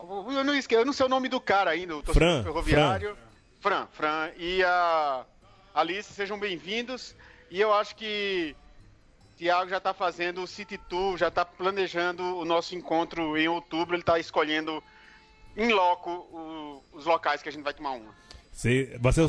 eu não esqueci, eu não sei o nome do cara ainda, o torcedor Fran, ferroviário. Fran. Fran. E a Alice, sejam bem-vindos. E eu acho que Tiago já está fazendo o City Tour, já está planejando o nosso encontro em outubro. Ele está escolhendo em loco o- os locais que a gente vai tomar uma. Você, vai ser o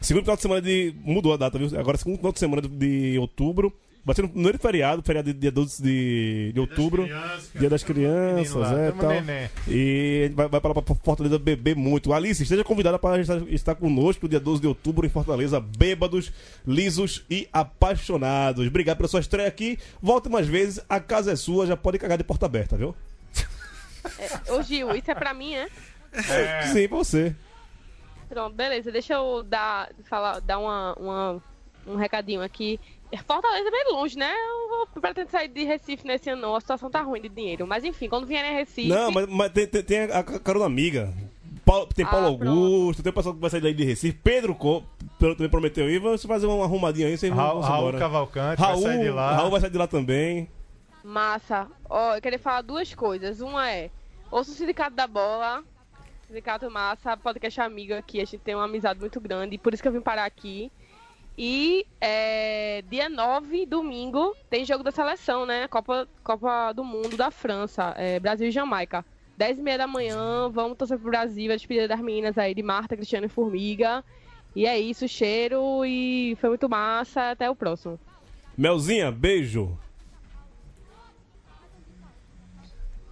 segundo final de semana de. Mudou a data, viu? Agora, segundo final de semana de outubro. Ser no primeiro feriado, feriado de dia 12 de, de outubro. dia das crianças, Menino lá, é, tamo tal. neném. E a gente vai, vai pra, lá pra Fortaleza beber muito. Alice, esteja convidada para estar, estar conosco no dia 12 de outubro em Fortaleza, bêbados, lisos e apaixonados. Obrigado pela sua estreia aqui. Volte mais vezes, a casa é sua, já pode cagar de porta aberta, viu? Ô Gil, isso é pra mim, né? Sim, pra você. Pronto, beleza. Deixa eu dar, falar, dar uma, uma- um recadinho aqui. Fortaleza é bem longe, né? Eu vou pretendo sair de Recife nesse ano, não. A situação tá ruim de dinheiro. Mas enfim, quando vierem a Recife. Não, mas, mas tem, tem, tem a carona amiga. Paulo- tem Paulo Ah, Augusto, tem o pessoal que vai sair daí de Recife. Pedro Co, também prometeu ir. Vamos fazer uma arrumadinha aí, vocês Raul, Raul embora. Cavalcante Raul, vai sair de lá. Raul vai sair de lá também. Massa. Ó, eu queria falar duas coisas. Uma é, ouça o Sindicato da Bola. Sindicato Massa, podcast amigo aqui. A gente tem uma amizade muito grande. Por isso que eu vim parar aqui. E é, dia 9, domingo, tem jogo da seleção, né? Copa, Copa do Mundo da França. é, Brasil e Jamaica. 10 e meia da manhã, vamos torcer pro Brasil, a despedida das meninas aí de Marta, Cristiano e Formiga. E é isso, cheiro e foi muito massa. Até o próximo. Melzinha, beijo.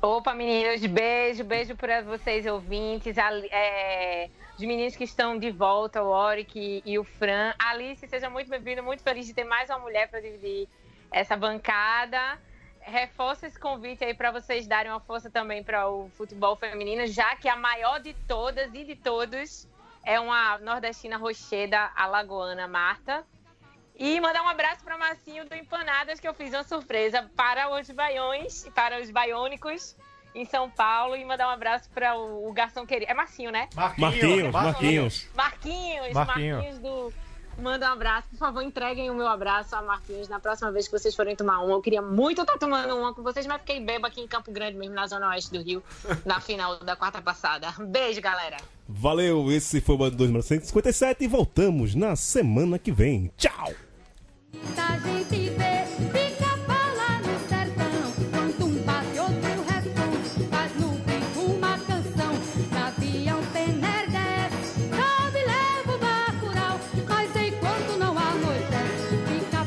Opa, meninos, beijo, beijo para vocês ouvintes, é, os meninos que estão de volta, o Oric e, e o Fran. Alice, seja muito bem-vinda, muito feliz de ter mais uma mulher para dividir essa bancada. Reforço esse convite aí para vocês darem uma força também para o futebol feminino, já que a maior de todas e de todos é uma nordestina rocheda alagoana, Marta. E mandar um abraço para Marcinho do Empanadas, que eu fiz uma surpresa para os baiões, para os baiônicos em São Paulo. E mandar um abraço para o, o garçom querido. É Marcinho, né? Marquinhos, Marquinhos. Marquinhos, Marquinho. Marquinhos do. Manda um abraço, por favor, entreguem o meu abraço a Marquinhos na próxima vez que vocês forem tomar uma. Eu queria muito estar tomando uma com vocês, mas fiquei beba aqui em Campo Grande, mesmo na zona oeste do Rio, na final da quarta passada. Beijo, galera. Valeu, esse foi o Bando 2 número 157 e voltamos na semana que vem. Tchau! Gente